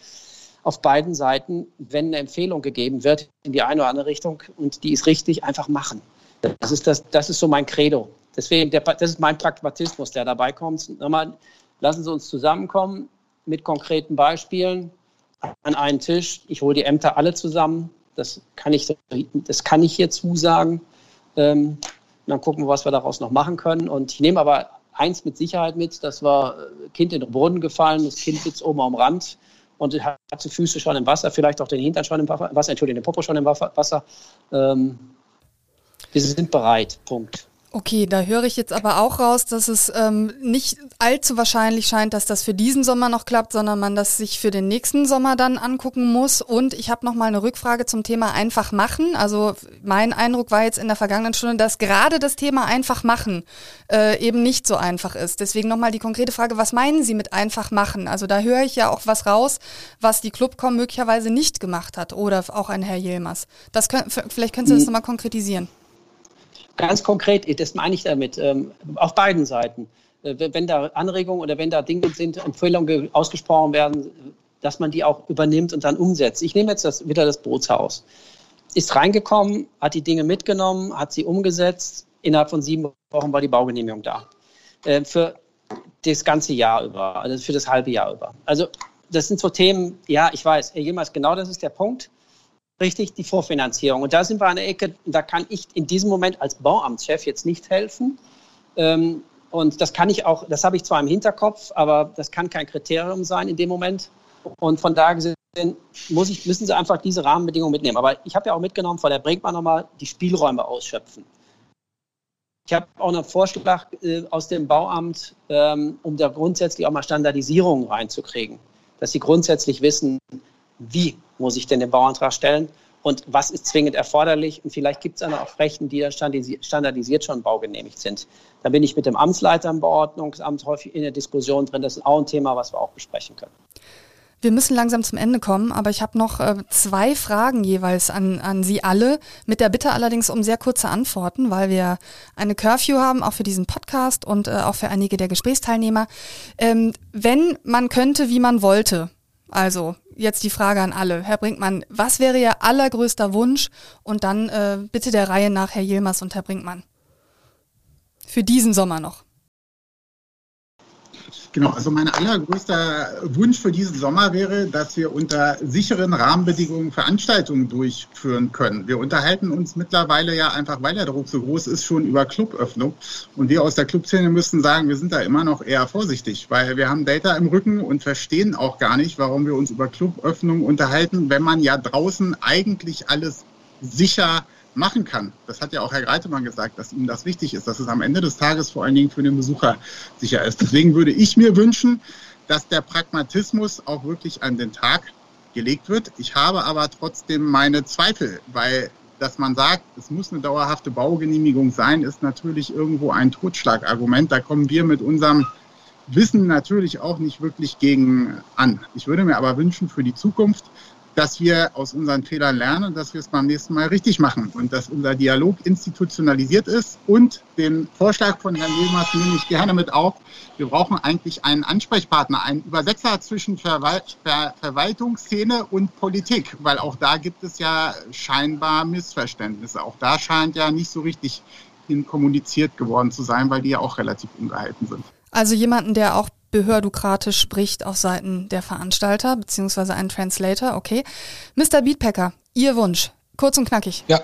auf beiden Seiten, wenn eine Empfehlung gegeben wird in die eine oder andere Richtung und die ist richtig, einfach machen. Das ist, das, das ist so mein Credo. Deswegen, der, das ist mein Pragmatismus, der dabei kommt. Nochmal, lassen Sie uns zusammenkommen mit konkreten Beispielen an einen Tisch. Ich hole die Ämter alle zusammen. Das kann ich, das kann ich hier zusagen. Ähm, dann gucken wir, was wir daraus noch machen können. Und ich nehme aber eins mit Sicherheit mit, das war äh, Kind in den Boden gefallen, das Kind sitzt oben am Rand und hat die Füße schon im Wasser, vielleicht auch den Hintern schon im Wasser, Entschuldigung, den Popo schon im Wasser. Ähm, wir sind bereit. Punkt. Okay, da höre ich jetzt aber auch raus, dass es ähm, nicht allzu wahrscheinlich scheint, dass das für diesen Sommer noch klappt, sondern man das sich für den nächsten Sommer dann angucken muss. Und ich habe noch mal eine Rückfrage zum Thema einfach machen. Also mein Eindruck war jetzt in der vergangenen Stunde, dass gerade das Thema einfach machen äh, eben nicht so einfach ist. Deswegen noch mal die konkrete Frage: Was meinen Sie mit einfach machen? Also da höre ich ja auch was raus, was die Clubcom möglicherweise nicht gemacht hat oder auch ein Herr Yilmaz. Das können, vielleicht können Sie das hm. noch mal konkretisieren. Ganz konkret, das meine ich damit, ähm, auf beiden Seiten. Äh, wenn da Anregungen oder wenn da Dinge sind, Empfehlungen ausgesprochen werden, dass man die auch übernimmt und dann umsetzt. Ich nehme jetzt das, wieder das Bootshaus. Ist reingekommen, hat die Dinge mitgenommen, hat sie umgesetzt. Innerhalb von sieben Wochen war die Baugenehmigung da. Äh, für das ganze Jahr über, also für das halbe Jahr über. Also das sind so Themen, ja, ich weiß, jemals genau das ist der Punkt richtig die Vorfinanzierung. Und da sind wir an der Ecke, da kann ich in diesem Moment als Bauamtschef jetzt nicht helfen. Ähm, und das kann ich auch, das habe ich zwar im Hinterkopf, aber das kann kein Kriterium sein in dem Moment. Und von da gesehen muss ich, müssen Sie einfach diese Rahmenbedingungen mitnehmen. Aber ich habe ja auch mitgenommen, vor der Brinkmann nochmal die Spielräume ausschöpfen. Ich habe auch einen Vorschlag äh, aus dem Bauamt, ähm, um da grundsätzlich auch mal Standardisierungen reinzukriegen. Dass Sie grundsätzlich wissen, wie muss ich denn den Bauantrag stellen und was ist zwingend erforderlich. Und vielleicht gibt es dann auch Flächen, die dann standardisiert schon baugenehmigt sind. Da bin ich mit dem Amtsleiter im Beordnungsamt häufig in der Diskussion drin. Das ist auch ein Thema, was wir auch besprechen können. Wir müssen langsam zum Ende kommen, aber ich habe noch äh, zwei Fragen jeweils an, an Sie alle, mit der Bitte allerdings um sehr kurze Antworten, weil wir eine Curfew haben, auch für diesen Podcast und äh, auch für einige der Gesprächsteilnehmer. Ähm, wenn man könnte, wie man wollte, also jetzt die Frage an alle. Herr Brinkmann, was wäre Ihr allergrößter Wunsch? Und dann äh, bitte der Reihe nach Herr Yilmaz und Herr Brinkmann. Für diesen Sommer noch. Genau, also mein allergrößter Wunsch für diesen Sommer wäre, dass wir unter sicheren Rahmenbedingungen Veranstaltungen durchführen können. Wir unterhalten uns mittlerweile ja einfach, weil der Druck so groß ist, schon über Cluböffnung. Und wir aus der Clubszene müssen sagen, wir sind da immer noch eher vorsichtig, weil wir haben Data im Rücken und verstehen auch gar nicht, warum wir uns über Cluböffnung unterhalten, wenn man ja draußen eigentlich alles sicher machen kann. Das hat ja auch Herr Greitemann gesagt, dass ihm das wichtig ist, dass es am Ende des Tages vor allen Dingen für den Besucher sicher ist. Deswegen würde ich mir wünschen, dass der Pragmatismus auch wirklich an den Tag gelegt wird. Ich habe aber trotzdem meine Zweifel, weil dass man sagt, es muss eine dauerhafte Baugenehmigung sein, ist natürlich irgendwo ein Totschlagargument. Da kommen wir mit unserem Wissen natürlich auch nicht wirklich gegen an. Ich würde mir aber wünschen für die Zukunft, dass wir aus unseren Fehlern lernen und dass wir es beim nächsten Mal richtig machen und dass unser Dialog institutionalisiert ist. Und den Vorschlag von Herrn Wilmers nehme ich gerne mit auf. Wir brauchen eigentlich einen Ansprechpartner, einen Übersetzer zwischen Verwal Ver Verwaltungsszene und Politik, weil auch da gibt es ja scheinbar Missverständnisse. Auch da scheint ja nicht so richtig hin kommuniziert geworden zu sein, weil die ja auch relativ ungehalten sind. Also jemanden, der auch behördokratisch spricht auf Seiten der Veranstalter, beziehungsweise einen Translator, okay. Mr. Beatpacker, Ihr Wunsch. kurz und knackig. Ja,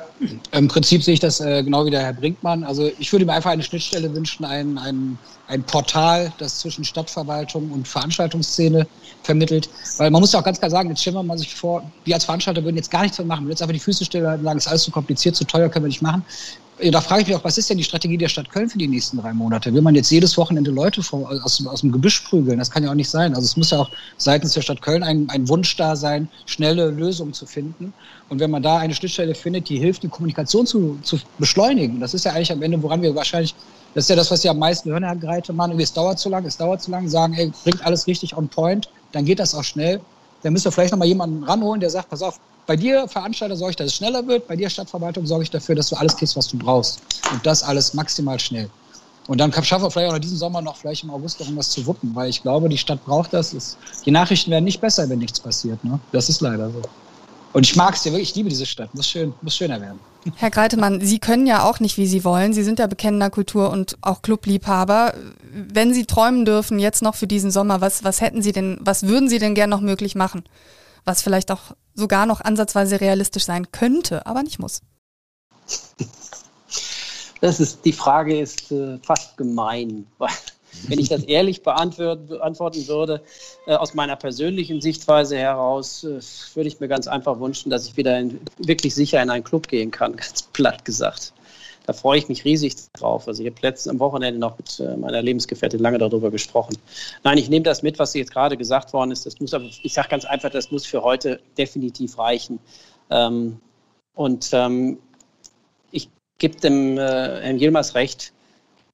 im Prinzip sehe ich das äh, genau wie der Herr Brinkmann. Also ich würde mir einfach eine Schnittstelle wünschen, ein, ein, ein Portal, das zwischen Stadtverwaltung und Veranstaltungsszene vermittelt. Weil man muss ja auch ganz klar sagen, jetzt stellen wir mal sich vor, wir als Veranstalter würden jetzt gar nichts mehr machen. Wir würden jetzt einfach die Füße stellen und sagen, ist alles zu kompliziert, zu teuer, können wir nicht machen da frage ich mich auch, was ist denn die Strategie der Stadt Köln für die nächsten drei Monate? Will man jetzt jedes Wochenende Leute vor, aus, aus dem Gebüsch prügeln? Das kann ja auch nicht sein. Also es muss ja auch seitens der Stadt Köln ein, ein Wunsch da sein, schnelle Lösungen zu finden. Und wenn man da eine Schnittstelle findet, die hilft, die Kommunikation zu, zu beschleunigen, das ist ja eigentlich am Ende, woran wir wahrscheinlich, das ist ja das, was Sie am meisten hören, Herr Greitemann, es dauert zu lang, es dauert zu lang, sagen, ey, bringt alles richtig on point, dann geht das auch schnell. Dann müsst ihr vielleicht nochmal jemanden ranholen, der sagt, pass auf, bei dir, Veranstalter, sorge ich, dass es schneller wird. Bei dir, Stadtverwaltung, sorge ich dafür, dass du alles kriegst, was du brauchst. Und das alles maximal schnell. Und dann schaffen wir vielleicht auch diesen Sommer noch, vielleicht im August noch was zu wuppen, weil ich glaube, die Stadt braucht das. Die Nachrichten werden nicht besser, wenn nichts passiert. Ne? Das ist leider so. Und ich mag es ja wirklich, ich liebe diese Stadt. Muss, schön, muss schöner werden. Herr Greitemann, Sie können ja auch nicht, wie Sie wollen. Sie sind ja bekennender Kultur- und auch Clubliebhaber. Wenn Sie träumen dürfen, jetzt noch für diesen Sommer, was, was hätten Sie denn, was würden Sie denn gern noch möglich machen? was vielleicht auch sogar noch ansatzweise realistisch sein könnte, aber nicht muss. Das ist, die Frage ist äh, fast gemein, weil wenn ich das ehrlich beantworten würde, äh, aus meiner persönlichen Sichtweise heraus, äh, würde ich mir ganz einfach wünschen, dass ich wieder in, wirklich sicher in einen Club gehen kann, ganz platt gesagt da freue ich mich riesig drauf. Also ich habe letztens am Wochenende noch mit äh, meiner Lebensgefährtin lange darüber gesprochen. Nein, ich nehme das mit, was jetzt gerade gesagt worden ist. Das muss aber, ich sage ganz einfach, das muss für heute definitiv reichen. Ähm, und ähm, ich gebe dem äh, Herrn Yilmaz recht.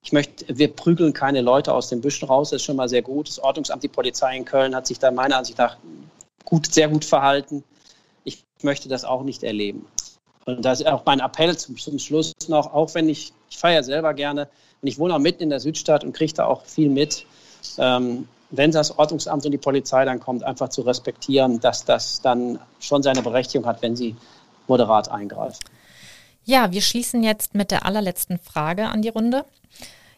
Ich möchte, wir prügeln keine Leute aus den Büschen raus, das ist schon mal sehr gut. Das Ordnungsamt, die Polizei in Köln hat sich da meiner Ansicht nach gut, sehr gut verhalten. Ich möchte das auch nicht erleben. Und da ist auch mein Appell zum, zum Schluss noch, auch wenn ich, ich feiere selber gerne und ich wohne auch mitten in der Südstadt und kriege da auch viel mit, ähm, wenn das Ordnungsamt und die Polizei dann kommt, einfach zu respektieren, dass das dann schon seine Berechtigung hat, wenn sie moderat eingreift. Ja, wir schließen jetzt mit der allerletzten Frage an die Runde.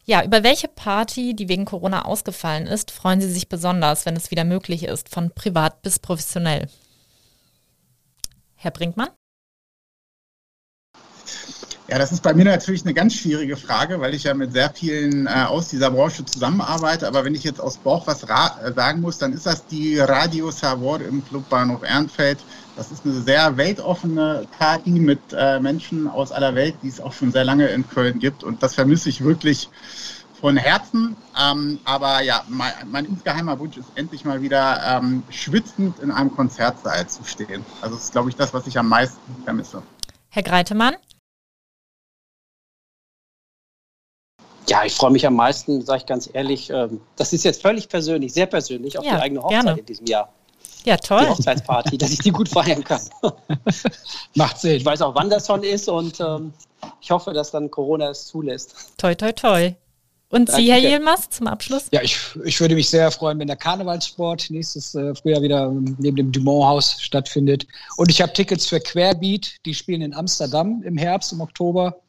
Ja, über welche Party, die wegen Corona ausgefallen ist, freuen Sie sich besonders, wenn es wieder möglich ist, von privat bis professionell? Herr Brinkmann? Ja, das ist bei mir natürlich eine ganz schwierige Frage, weil ich ja mit sehr vielen äh, aus dieser Branche zusammenarbeite. Aber wenn ich jetzt aus Bauch was äh, sagen muss, dann ist das die Radio Savor im Clubbahnhof Ehrenfeld. Das ist eine sehr weltoffene Party mit äh, Menschen aus aller Welt, die es auch schon sehr lange in Köln gibt. Und das vermisse ich wirklich von Herzen. Ähm, aber ja, mein, mein, insgeheimer Wunsch ist endlich mal wieder ähm, schwitzend in einem Konzertsaal zu stehen. Also das ist, glaube ich, das, was ich am meisten vermisse. Herr Greitemann? Ja, ich freue mich am meisten, sage ich ganz ehrlich. Ähm, das ist jetzt völlig persönlich, sehr persönlich, auf ja, die eigene Hochzeit gerne. in diesem Jahr. Ja, toll. Die Hochzeitsparty, dass ich die gut feiern kann. Macht Sinn. Ich weiß auch, wann das schon ist und ähm, ich hoffe, dass dann Corona es zulässt. Toi, toi, toi. Und Sie, Herr Jelmas, zum Abschluss? Ja, ich, ich würde mich sehr freuen, wenn der Karnevalssport nächstes äh, Frühjahr wieder neben dem Dumont-Haus stattfindet. Und ich habe Tickets für Querbeat, die spielen in Amsterdam im Herbst, im Oktober.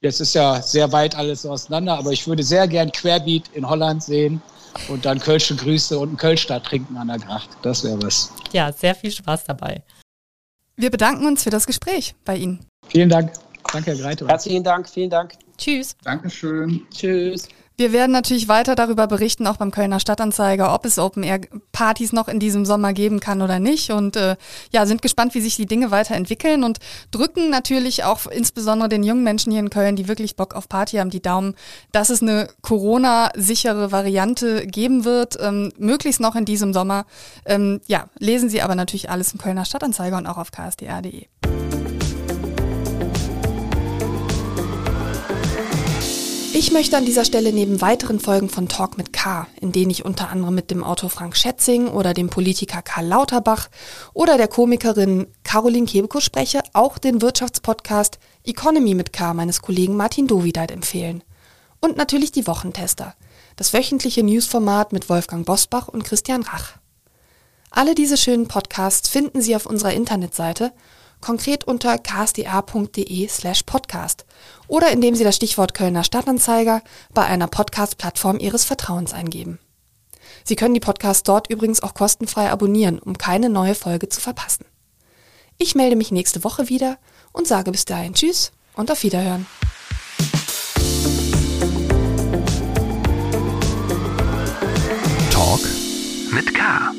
Jetzt ist ja sehr weit alles auseinander, aber ich würde sehr gern Querbeat in Holland sehen und dann Kölsche Grüße und einen Kölschstadt trinken an der Gracht. Das wäre was. Ja, sehr viel Spaß dabei. Wir bedanken uns für das Gespräch bei Ihnen. Vielen Dank. Danke, Herr Greite. Herzlichen Dank. Vielen Dank. Tschüss. Dankeschön. Tschüss. Wir werden natürlich weiter darüber berichten, auch beim Kölner Stadtanzeiger, ob es Open-Air-Partys noch in diesem Sommer geben kann oder nicht. Und äh, ja, sind gespannt, wie sich die Dinge weiterentwickeln und drücken natürlich auch insbesondere den jungen Menschen hier in Köln, die wirklich Bock auf Party haben, die Daumen, dass es eine Corona-sichere Variante geben wird, ähm, möglichst noch in diesem Sommer. Ähm, ja, lesen Sie aber natürlich alles im Kölner Stadtanzeiger und auch auf ksdr.de. Ich möchte an dieser Stelle neben weiteren Folgen von Talk mit K, in denen ich unter anderem mit dem Autor Frank Schätzing oder dem Politiker Karl Lauterbach oder der Komikerin Caroline Kebekus spreche, auch den Wirtschaftspodcast Economy mit K meines Kollegen Martin Dovideit empfehlen. Und natürlich die Wochentester, das wöchentliche Newsformat mit Wolfgang Bosbach und Christian Rach. Alle diese schönen Podcasts finden Sie auf unserer Internetseite konkret unter ksda.de slash podcast oder indem Sie das Stichwort Kölner Stadtanzeiger bei einer Podcast-Plattform Ihres Vertrauens eingeben. Sie können die Podcasts dort übrigens auch kostenfrei abonnieren, um keine neue Folge zu verpassen. Ich melde mich nächste Woche wieder und sage bis dahin Tschüss und auf Wiederhören. Talk mit K.